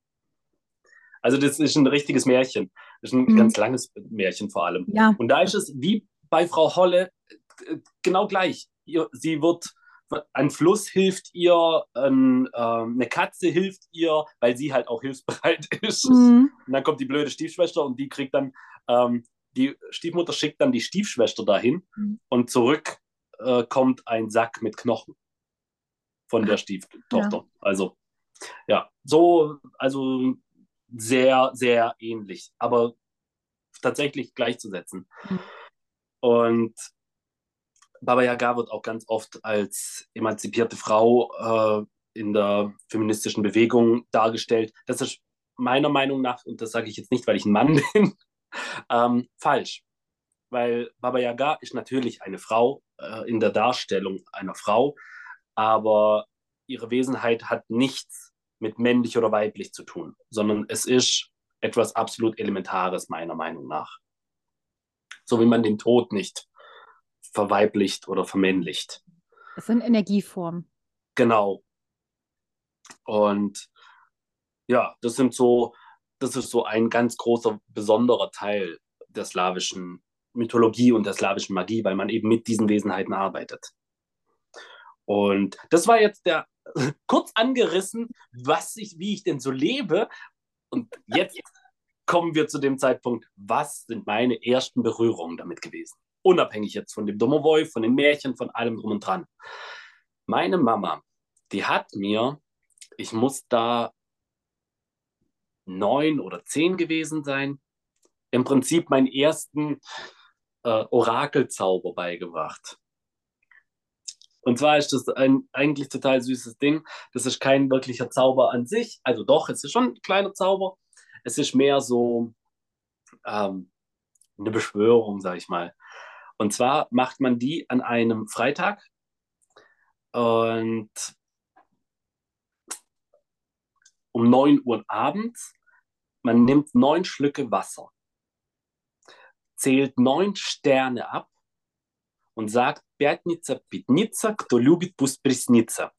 Also das ist ein richtiges Märchen. Das ist ein mhm. ganz langes Märchen vor allem. Ja. Und da ist es wie bei Frau Holle äh, genau gleich. Sie wird ein Fluss hilft ihr, ein, äh, eine Katze hilft ihr, weil sie halt auch hilfsbereit ist. Mhm. Und dann kommt die blöde Stiefschwester und die kriegt dann, ähm, die Stiefmutter schickt dann die Stiefschwester dahin mhm. und zurück äh, kommt ein Sack mit Knochen von der Stieftochter. Ja. Also, ja, so, also sehr, sehr ähnlich, aber tatsächlich gleichzusetzen. Mhm. Und Baba Yaga wird auch ganz oft als emanzipierte Frau äh, in der feministischen Bewegung dargestellt. Das ist meiner Meinung nach, und das sage ich jetzt nicht, weil ich ein Mann bin, ähm, falsch. Weil Baba Yaga ist natürlich eine Frau äh, in der Darstellung einer Frau, aber ihre Wesenheit hat nichts mit männlich oder weiblich zu tun, sondern es ist etwas absolut Elementares, meiner Meinung nach. So wie man den Tod nicht verweiblicht oder vermännlicht. Das sind Energieformen. Genau. Und ja, das sind so, das ist so ein ganz großer, besonderer Teil der slawischen Mythologie und der slawischen Magie, weil man eben mit diesen Wesenheiten arbeitet. Und das war jetzt der kurz angerissen, was ich, wie ich denn so lebe. Und jetzt kommen wir zu dem Zeitpunkt, was sind meine ersten Berührungen damit gewesen? Unabhängig jetzt von dem Domovoy, von den Märchen, von allem drum und dran. Meine Mama, die hat mir, ich muss da neun oder zehn gewesen sein, im Prinzip meinen ersten äh, Orakelzauber beigebracht. Und zwar ist das ein eigentlich total süßes Ding. Das ist kein wirklicher Zauber an sich. Also doch, es ist schon ein kleiner Zauber. Es ist mehr so ähm, eine Beschwörung, sag ich mal. Und zwar macht man die an einem Freitag und um 9 Uhr abends. Man nimmt neun Schlücke Wasser, zählt neun Sterne ab und sagt, Пятница, Пятница, кто любит, пусть приснится.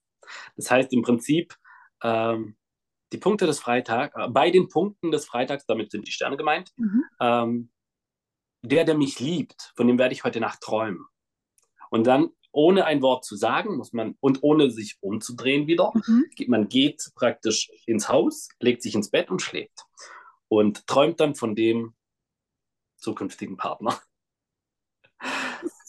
Das heißt im Prinzip, ähm, die Punkte des Freitags, äh, bei den Punkten des Freitags, damit sind die Sterne gemeint, mhm. ähm, der, der mich liebt, von dem werde ich heute Nacht träumen. Und dann, ohne ein Wort zu sagen, muss man, und ohne sich umzudrehen wieder, mhm. man geht praktisch ins Haus, legt sich ins Bett und schläft. Und träumt dann von dem zukünftigen Partner.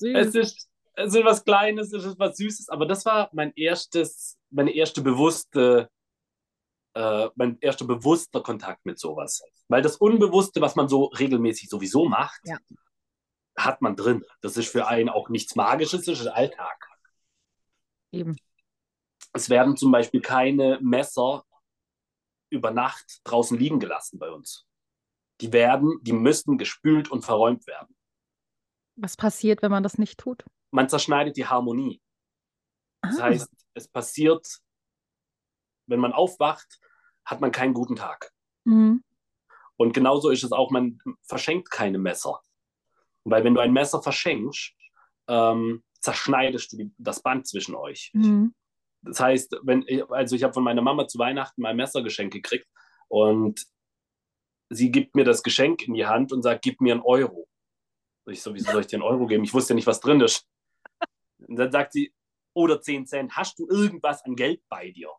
Süß. Es ist, es ist was Kleines, es ist was Süßes, aber das war mein erstes, meine erste bewusste äh, mein erster bewusster Kontakt mit sowas. Weil das Unbewusste, was man so regelmäßig sowieso macht, ja. hat man drin. Das ist für einen auch nichts Magisches, das ist Alltag. Eben. Es werden zum Beispiel keine Messer über Nacht draußen liegen gelassen bei uns. Die werden, die müssen gespült und verräumt werden. Was passiert, wenn man das nicht tut? Man zerschneidet die Harmonie. Das ah. heißt, es passiert wenn man aufwacht, hat man keinen guten Tag. Mhm. Und genauso ist es auch, man verschenkt keine Messer. Weil wenn du ein Messer verschenkst, ähm, zerschneidest du die, das Band zwischen euch. Mhm. Das heißt, wenn also ich habe von meiner Mama zu Weihnachten mein Messergeschenk gekriegt und sie gibt mir das Geschenk in die Hand und sagt, gib mir einen Euro. Ich so, wieso soll ich dir einen Euro geben? Ich wusste ja nicht, was drin ist. Und dann sagt sie, oder 10 Cent, hast du irgendwas an Geld bei dir?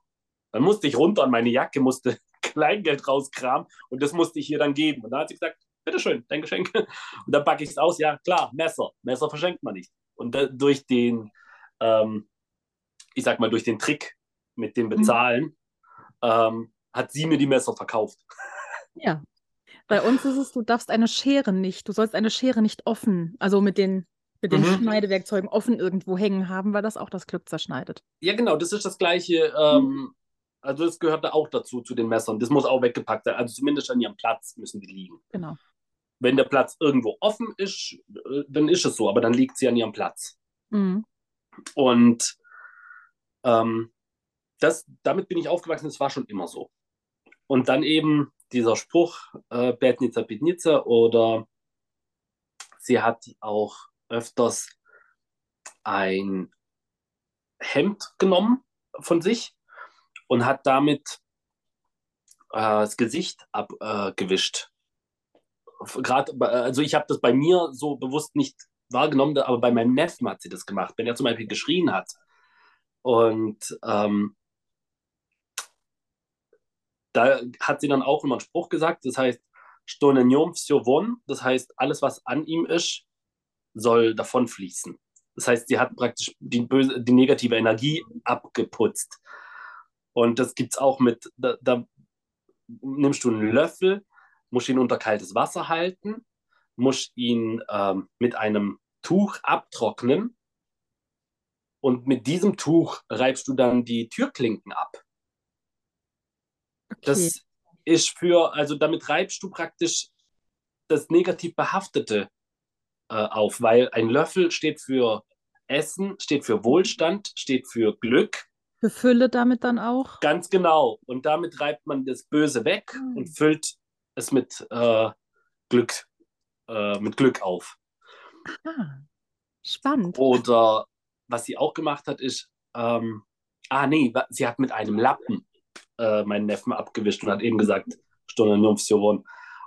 Dann musste ich runter an meine Jacke, musste Kleingeld rauskramen und das musste ich ihr dann geben. Und dann hat sie gesagt, bitteschön, dein Geschenk. Und dann packe ich es aus, ja klar, Messer. Messer verschenkt man nicht. Und durch den, ähm, ich sag mal, durch den Trick mit dem mhm. Bezahlen, mhm. ähm, hat sie mir die Messer verkauft. Ja. Bei uns ist es, du darfst eine Schere nicht, du sollst eine Schere nicht offen, also mit den mit den mhm. Schneidewerkzeugen offen irgendwo hängen haben, weil das auch das Glück zerschneidet. Ja, genau, das ist das gleiche. Ähm, mhm. Also das gehört da auch dazu, zu den Messern. Das muss auch weggepackt sein. Also zumindest an ihrem Platz müssen die liegen. Genau. Wenn der Platz irgendwo offen ist, äh, dann ist es so, aber dann liegt sie an ihrem Platz. Mhm. Und ähm, das, damit bin ich aufgewachsen, das war schon immer so. Und dann eben dieser Spruch, äh, Bätnica Pitnica, oder sie hat auch öfters ein Hemd genommen von sich und hat damit äh, das Gesicht abgewischt. Äh, also ich habe das bei mir so bewusst nicht wahrgenommen, aber bei meinem Neffen hat sie das gemacht, wenn er zum Beispiel geschrien hat. Und ähm, da hat sie dann auch immer einen Spruch gesagt, das heißt, das heißt, alles, was an ihm ist, soll davon fließen. Das heißt, sie hat praktisch die, böse, die negative Energie abgeputzt. Und das gibt es auch mit, da, da, nimmst du einen Löffel, musst ihn unter kaltes Wasser halten, musst ihn ähm, mit einem Tuch abtrocknen und mit diesem Tuch reibst du dann die Türklinken ab. Okay. Das ist für, also damit reibst du praktisch das negativ Behaftete äh, auf, weil ein Löffel steht für Essen, steht für Wohlstand, steht für Glück für Fülle damit dann auch? Ganz genau. Und damit reibt man das Böse weg mhm. und füllt es mit äh, Glück, äh, mit Glück auf. Ah, spannend. Oder was sie auch gemacht hat, ist, ähm, ah nee, sie hat mit einem Lappen äh, meinen Neffen abgewischt und hat eben gesagt, Stunde Nymphsion.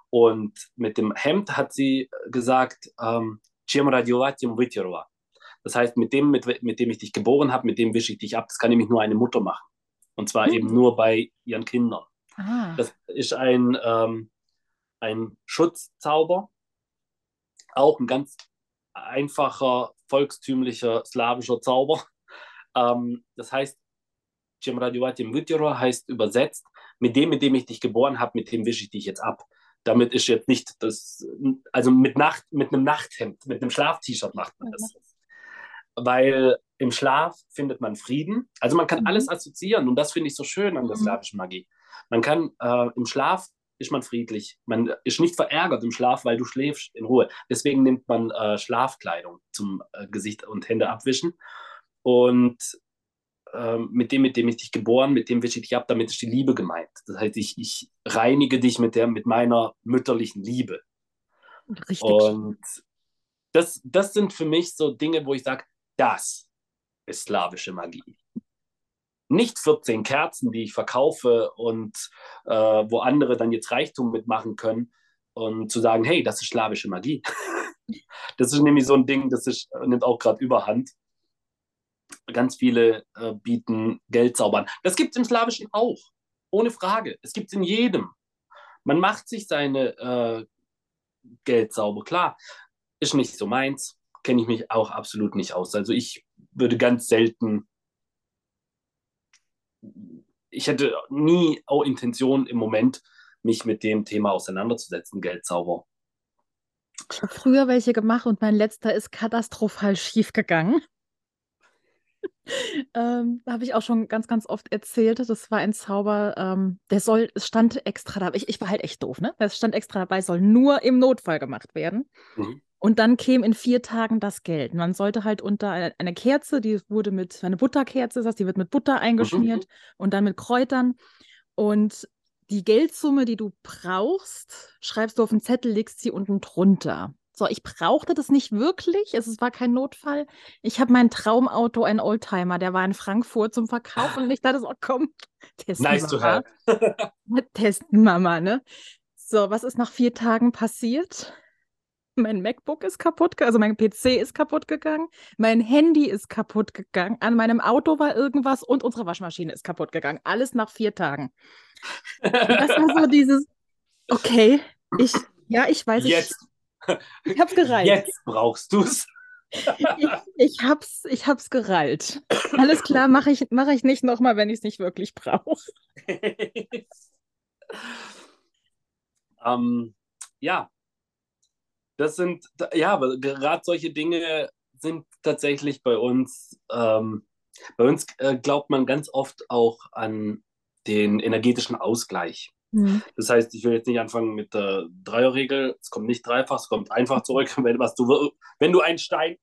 Und mit dem Hemd hat sie gesagt, ähm, das heißt, mit dem, mit, mit dem ich dich geboren habe, mit dem wische ich dich ab. Das kann nämlich nur eine Mutter machen. Und zwar hm. eben nur bei ihren Kindern. Aha. Das ist ein, ähm, ein Schutzzauber, auch ein ganz einfacher, volkstümlicher slawischer Zauber. Ähm, das heißt, heißt übersetzt, mit dem, mit dem ich dich geboren habe, mit dem wische ich dich jetzt ab. Damit ist jetzt nicht das, also mit Nacht, mit einem Nachthemd, mit einem Schlaf-T-Shirt macht man das. Weil im Schlaf findet man Frieden. Also man kann mhm. alles assoziieren und das finde ich so schön an der mhm. slawischen Magie. Man kann äh, im Schlaf ist man friedlich. Man ist nicht verärgert im Schlaf, weil du schläfst in Ruhe. Deswegen nimmt man äh, Schlafkleidung zum äh, Gesicht und Hände abwischen. Und ähm, mit dem, mit dem ich dich geboren, mit dem wische ich dich ab, damit ist die Liebe gemeint. Das heißt, ich, ich reinige dich mit, der, mit meiner mütterlichen Liebe. Richtig. Und das, das sind für mich so Dinge, wo ich sage, das ist slawische Magie. Nicht 14 Kerzen, die ich verkaufe und äh, wo andere dann jetzt Reichtum mitmachen können und zu sagen, hey, das ist slawische Magie. das ist nämlich so ein Ding, das ist, nimmt auch gerade überhand. Ganz viele äh, bieten Geldzauber Das gibt es im Slawischen auch, ohne Frage. Es gibt es in jedem. Man macht sich seine äh, Geldzauber, klar. Ist nicht so meins, kenne ich mich auch absolut nicht aus. Also ich würde ganz selten, ich hätte nie auch Intention im Moment, mich mit dem Thema auseinanderzusetzen, Geldzauber. Ich habe früher welche gemacht und mein letzter ist katastrophal schief gegangen. Ähm, da habe ich auch schon ganz, ganz oft erzählt. Das war ein Zauber, ähm, der soll, es stand extra da. Ich, ich war halt echt doof, ne? Es stand extra dabei, soll nur im Notfall gemacht werden. Mhm. Und dann käme in vier Tagen das Geld. Man sollte halt unter eine, Kerze, die wurde mit, eine Butterkerze, das heißt, die wird mit Butter eingeschmiert mhm. und dann mit Kräutern. Und die Geldsumme, die du brauchst, schreibst du auf den Zettel, legst sie unten drunter. So, ich brauchte das nicht wirklich. Es war kein Notfall. Ich habe mein Traumauto, ein Oldtimer, der war in Frankfurt zum Verkauf und ich dachte so, komm, testen nice Mama. testen Mama, ne? So, was ist nach vier Tagen passiert? Mein MacBook ist kaputt, also mein PC ist kaputt gegangen, mein Handy ist kaputt gegangen, an meinem Auto war irgendwas und unsere Waschmaschine ist kaputt gegangen. Alles nach vier Tagen. Und das war so dieses, okay, ich, ja, ich weiß, Jetzt. ich, ich hab's gereilt. Jetzt brauchst du's. ich, ich, hab's, ich hab's gereilt. Alles klar, mache ich, mach ich nicht nochmal, wenn ich es nicht wirklich brauche. ähm, ja, das sind, ja, gerade solche Dinge sind tatsächlich bei uns, ähm, bei uns äh, glaubt man ganz oft auch an den energetischen Ausgleich. Mhm. Das heißt, ich will jetzt nicht anfangen mit der Dreierregel, es kommt nicht dreifach, es kommt einfach zurück. Wenn, was du, wenn du einen Stein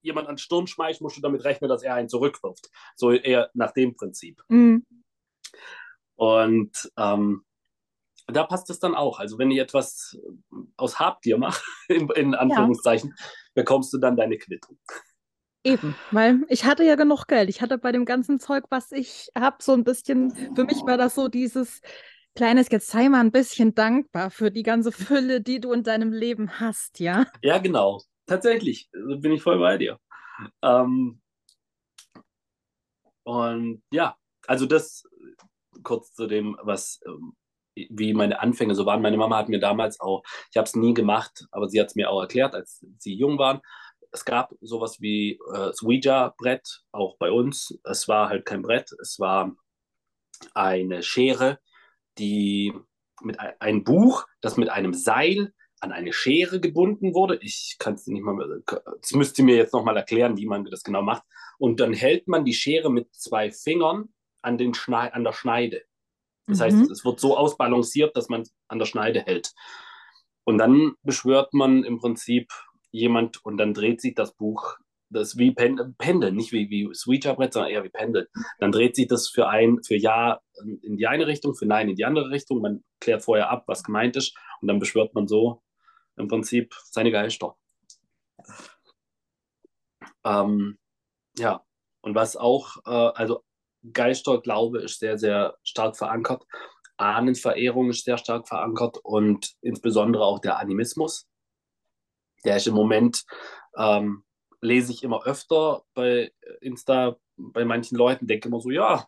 jemand an Sturm schmeißt, musst du damit rechnen, dass er einen zurückwirft. So eher nach dem Prinzip. Mhm. Und ähm, da passt es dann auch. Also wenn ich etwas aus Habgier mache, in, in Anführungszeichen, ja. bekommst du dann deine Quittung. Eben, weil ich hatte ja genug Geld. Ich hatte bei dem ganzen Zeug, was ich habe, so ein bisschen, für mich war das so dieses kleines, jetzt sei mal ein bisschen dankbar für die ganze Fülle, die du in deinem Leben hast, ja? Ja, genau. Tatsächlich, also bin ich voll bei dir. Ähm, und ja, also das kurz zu dem, was ähm, wie meine Anfänge so waren. Meine Mama hat mir damals auch, ich habe es nie gemacht, aber sie hat es mir auch erklärt, als sie jung waren. Es gab sowas wie äh, das Ouija-Brett, auch bei uns. Es war halt kein Brett, es war eine Schere, die mit ein Buch, das mit einem Seil an eine Schere gebunden wurde. Ich kann es nicht mal, das müsst ihr mir jetzt nochmal erklären, wie man das genau macht. Und dann hält man die Schere mit zwei Fingern an, den Schneid, an der Schneide. Das mhm. heißt, es wird so ausbalanciert, dass man an der Schneide hält. Und dann beschwört man im Prinzip jemand und dann dreht sich das Buch, das wie Pen Pendeln, nicht wie, wie Switcherbrett, sondern eher wie Pendeln. Dann dreht sich das für ein, für Ja in die eine Richtung, für Nein in die andere Richtung. Man klärt vorher ab, was gemeint ist und dann beschwört man so im Prinzip seine Geister. Ähm, ja, und was auch, äh, also Geisterglaube ist sehr, sehr stark verankert. Ahnenverehrung ist sehr stark verankert und insbesondere auch der Animismus. Der ist im Moment, ähm, lese ich immer öfter bei Insta, bei manchen Leuten, denke immer so, ja,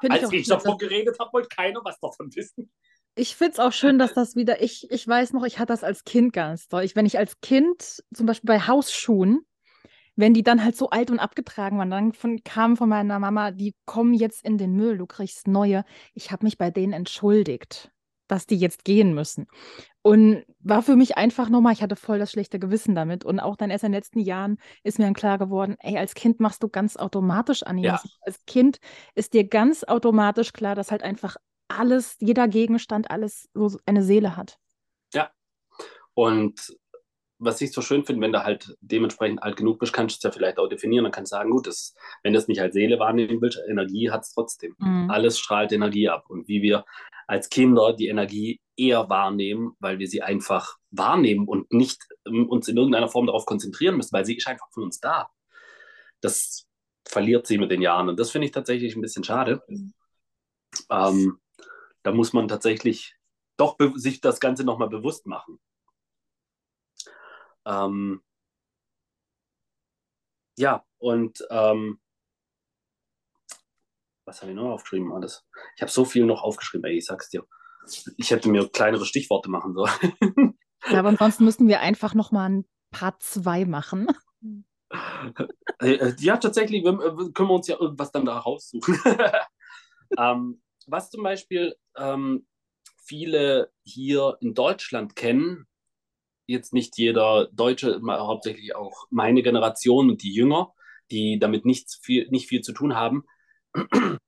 Find als ich, ich davon geredet habe, wollte keiner was davon wissen. Ich finde es auch schön, dass das wieder, ich, ich weiß noch, ich hatte das als Kind ganz doll. Ich, wenn ich als Kind zum Beispiel bei Hausschuhen, wenn die dann halt so alt und abgetragen waren, dann von, kam von meiner Mama, die kommen jetzt in den Müll, du kriegst neue. Ich habe mich bei denen entschuldigt, dass die jetzt gehen müssen. Und war für mich einfach nochmal, ich hatte voll das schlechte Gewissen damit. Und auch dann erst in den letzten Jahren ist mir dann klar geworden, ey, als Kind machst du ganz automatisch Animes. Ja. Als Kind ist dir ganz automatisch klar, dass halt einfach alles, jeder Gegenstand, alles so eine Seele hat. Ja. Und was ich so schön finde, wenn du halt dementsprechend alt genug bist, kannst du es ja vielleicht auch definieren. Dann kannst du sagen, gut, das, wenn du es nicht als Seele wahrnehmen willst, Energie hat es trotzdem. Mhm. Alles strahlt Energie ab. Und wie wir als Kinder die Energie eher wahrnehmen, weil wir sie einfach wahrnehmen und nicht ähm, uns in irgendeiner Form darauf konzentrieren müssen, weil sie ist einfach von uns da. Das verliert sie mit den Jahren und das finde ich tatsächlich ein bisschen schade. Mhm. Ähm, da muss man tatsächlich doch sich das Ganze nochmal bewusst machen. Ähm, ja, und ähm, was habe ich noch aufgeschrieben alles? Ich habe so viel noch aufgeschrieben, ey, ich sag's dir. Ich hätte mir kleinere Stichworte machen sollen. Ja, aber ansonsten müssten wir einfach nochmal ein Part 2 machen. Äh, äh, ja, tatsächlich äh, können wir uns ja irgendwas dann da raussuchen. ähm, was zum Beispiel ähm, viele hier in Deutschland kennen, jetzt nicht jeder Deutsche, hauptsächlich auch meine Generation und die Jünger, die damit nichts viel, nicht viel zu tun haben.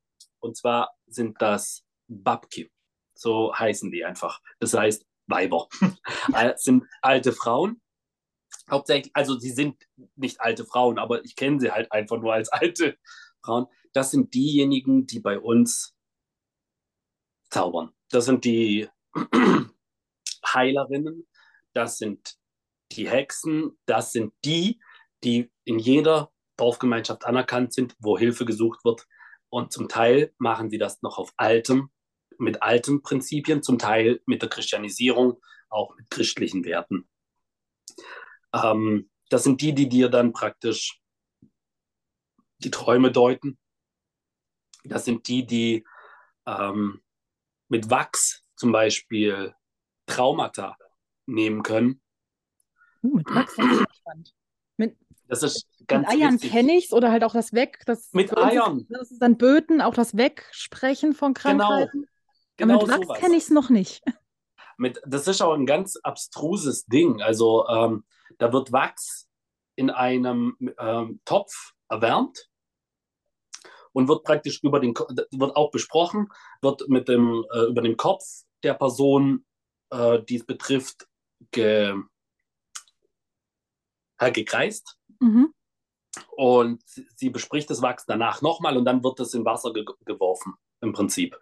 Und zwar sind das Babki. So heißen die einfach. Das heißt Weiber. das sind alte Frauen. Hauptsächlich, also sie sind nicht alte Frauen, aber ich kenne sie halt einfach nur als alte Frauen. Das sind diejenigen, die bei uns zaubern. Das sind die Heilerinnen, das sind die Hexen, das sind die, die in jeder Dorfgemeinschaft anerkannt sind, wo Hilfe gesucht wird. Und zum Teil machen sie das noch auf altem, mit alten Prinzipien, zum Teil mit der Christianisierung, auch mit christlichen Werten. Ähm, das sind die, die dir dann praktisch die Träume deuten. Das sind die, die ähm, mit Wachs zum Beispiel Traumata nehmen können. Uh, mit Wachs ist spannend. Mit, das ist ganz mit Eiern kenne ich es oder halt auch das Weg. Das mit Eiern. Das ist dann Böten, auch das Wegsprechen von genau. Krankheiten. Genau, genau mit Wachs kenne ich es noch nicht. Mit, das ist auch ein ganz abstruses Ding. Also ähm, da wird Wachs in einem ähm, Topf erwärmt und wird praktisch über den, wird auch besprochen, wird mit dem, äh, über den Kopf der Person, äh, die es betrifft, ge, äh, gekreist. Mhm. Und sie bespricht das Wachs danach nochmal und dann wird es in Wasser ge geworfen, im Prinzip.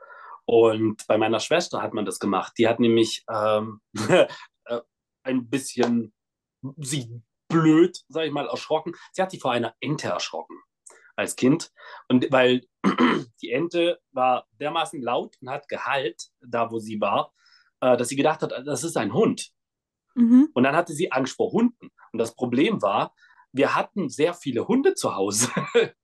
Und bei meiner Schwester hat man das gemacht. Die hat nämlich ähm, äh, ein bisschen sie blöd, sag ich mal, erschrocken. Sie hat sich vor einer Ente erschrocken als Kind. Und weil die Ente war dermaßen laut und hat Gehalt, da wo sie war, äh, dass sie gedacht hat, das ist ein Hund. Mhm. Und dann hatte sie Angst vor Hunden. Und das Problem war, wir hatten sehr viele Hunde zu Hause.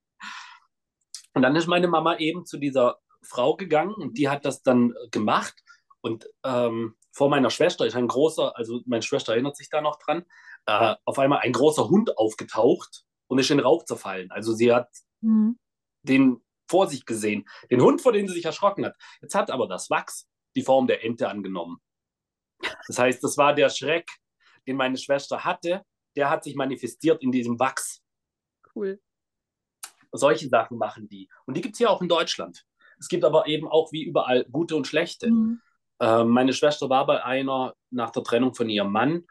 und dann ist meine Mama eben zu dieser Frau gegangen und die hat das dann gemacht. Und ähm, vor meiner Schwester ist ein großer, also meine Schwester erinnert sich da noch dran, äh, auf einmal ein großer Hund aufgetaucht und ist in Rauch zerfallen. Also sie hat mhm. den vor sich gesehen, den Hund, vor dem sie sich erschrocken hat. Jetzt hat aber das Wachs die Form der Ente angenommen. Das heißt, das war der Schreck, den meine Schwester hatte, der hat sich manifestiert in diesem Wachs. Cool. Solche Sachen machen die. Und die gibt es hier auch in Deutschland. Es gibt aber eben auch wie überall gute und schlechte. Mhm. Ähm, meine Schwester war bei einer nach der Trennung von ihrem Mann,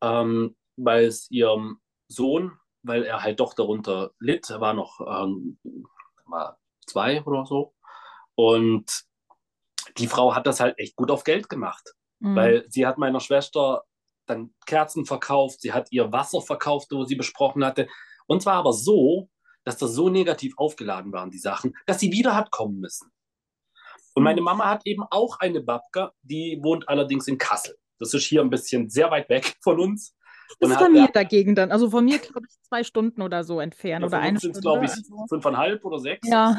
ähm, weil es ihrem Sohn weil er halt doch darunter litt. Er war noch ähm, war zwei oder so. Und die Frau hat das halt echt gut auf Geld gemacht, mhm. weil sie hat meiner Schwester dann Kerzen verkauft, sie hat ihr Wasser verkauft, wo sie besprochen hatte. Und zwar aber so, dass das so negativ aufgeladen waren, die Sachen, dass sie wieder hat kommen müssen. Und meine mhm. Mama hat eben auch eine Babka, die wohnt allerdings in Kassel. Das ist hier ein bisschen sehr weit weg von uns. Das ist bei mir dagegen dann. Also von mir, glaube ich, zwei Stunden oder so entfernt. Ja, oder eine Stunde. glaube ich, also. fünfeinhalb oder sechs. Ja.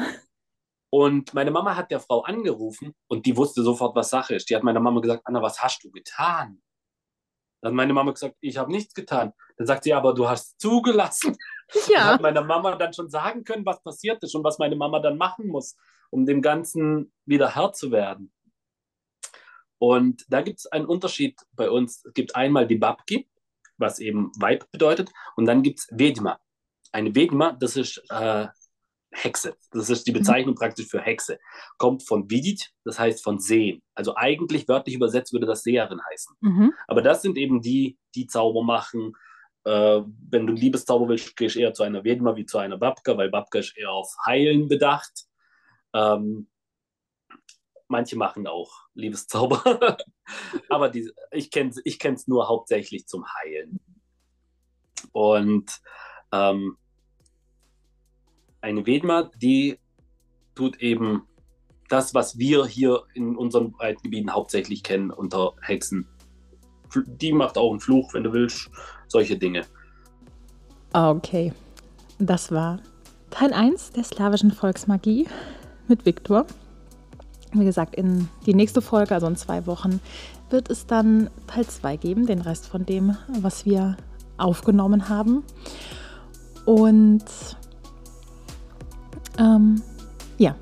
Und meine Mama hat der Frau angerufen und die wusste sofort, was Sache ist. Die hat meiner Mama gesagt, Anna, was hast du getan? Dann hat meine Mama gesagt, ich habe nichts getan. Dann sagt sie, aber du hast zugelassen. Ja. Dann hat meine Mama dann schon sagen können, was passiert ist und was meine Mama dann machen muss, um dem Ganzen wieder Herr zu werden. Und da gibt es einen Unterschied bei uns. Es gibt einmal die Babki, was eben Weib bedeutet. Und dann gibt es Vedma. Eine Vedma, das ist äh, Hexe. Das ist die Bezeichnung mhm. praktisch für Hexe. Kommt von Vidit, das heißt von Sehen. Also eigentlich wörtlich übersetzt würde das Seherin heißen. Mhm. Aber das sind eben die, die Zauber machen. Äh, wenn du Liebeszauber willst, gehst du eher zu einer Vedma wie zu einer Babka, weil Babka ist eher auf Heilen bedacht. Ähm, manche machen auch Liebeszauber. Aber die, ich kenne es ich nur hauptsächlich zum Heilen. Und ähm, eine Vedma, die tut eben das, was wir hier in unseren breiten Gebieten hauptsächlich kennen unter Hexen. Die macht auch einen Fluch, wenn du willst, solche Dinge. Okay, das war Teil 1 der slawischen Volksmagie mit Viktor. Wie gesagt, in die nächste Folge, also in zwei Wochen, wird es dann Teil 2 geben, den Rest von dem, was wir aufgenommen haben. Und ähm, ja,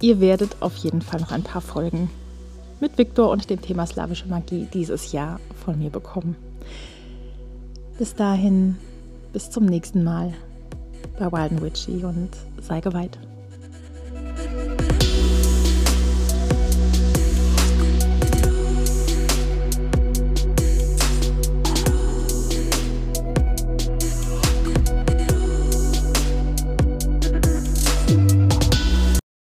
ihr werdet auf jeden Fall noch ein paar Folgen mit Viktor und dem Thema slawische Magie dieses Jahr von mir bekommen. Bis dahin, bis zum nächsten Mal bei Wild and Witchy und sei geweiht.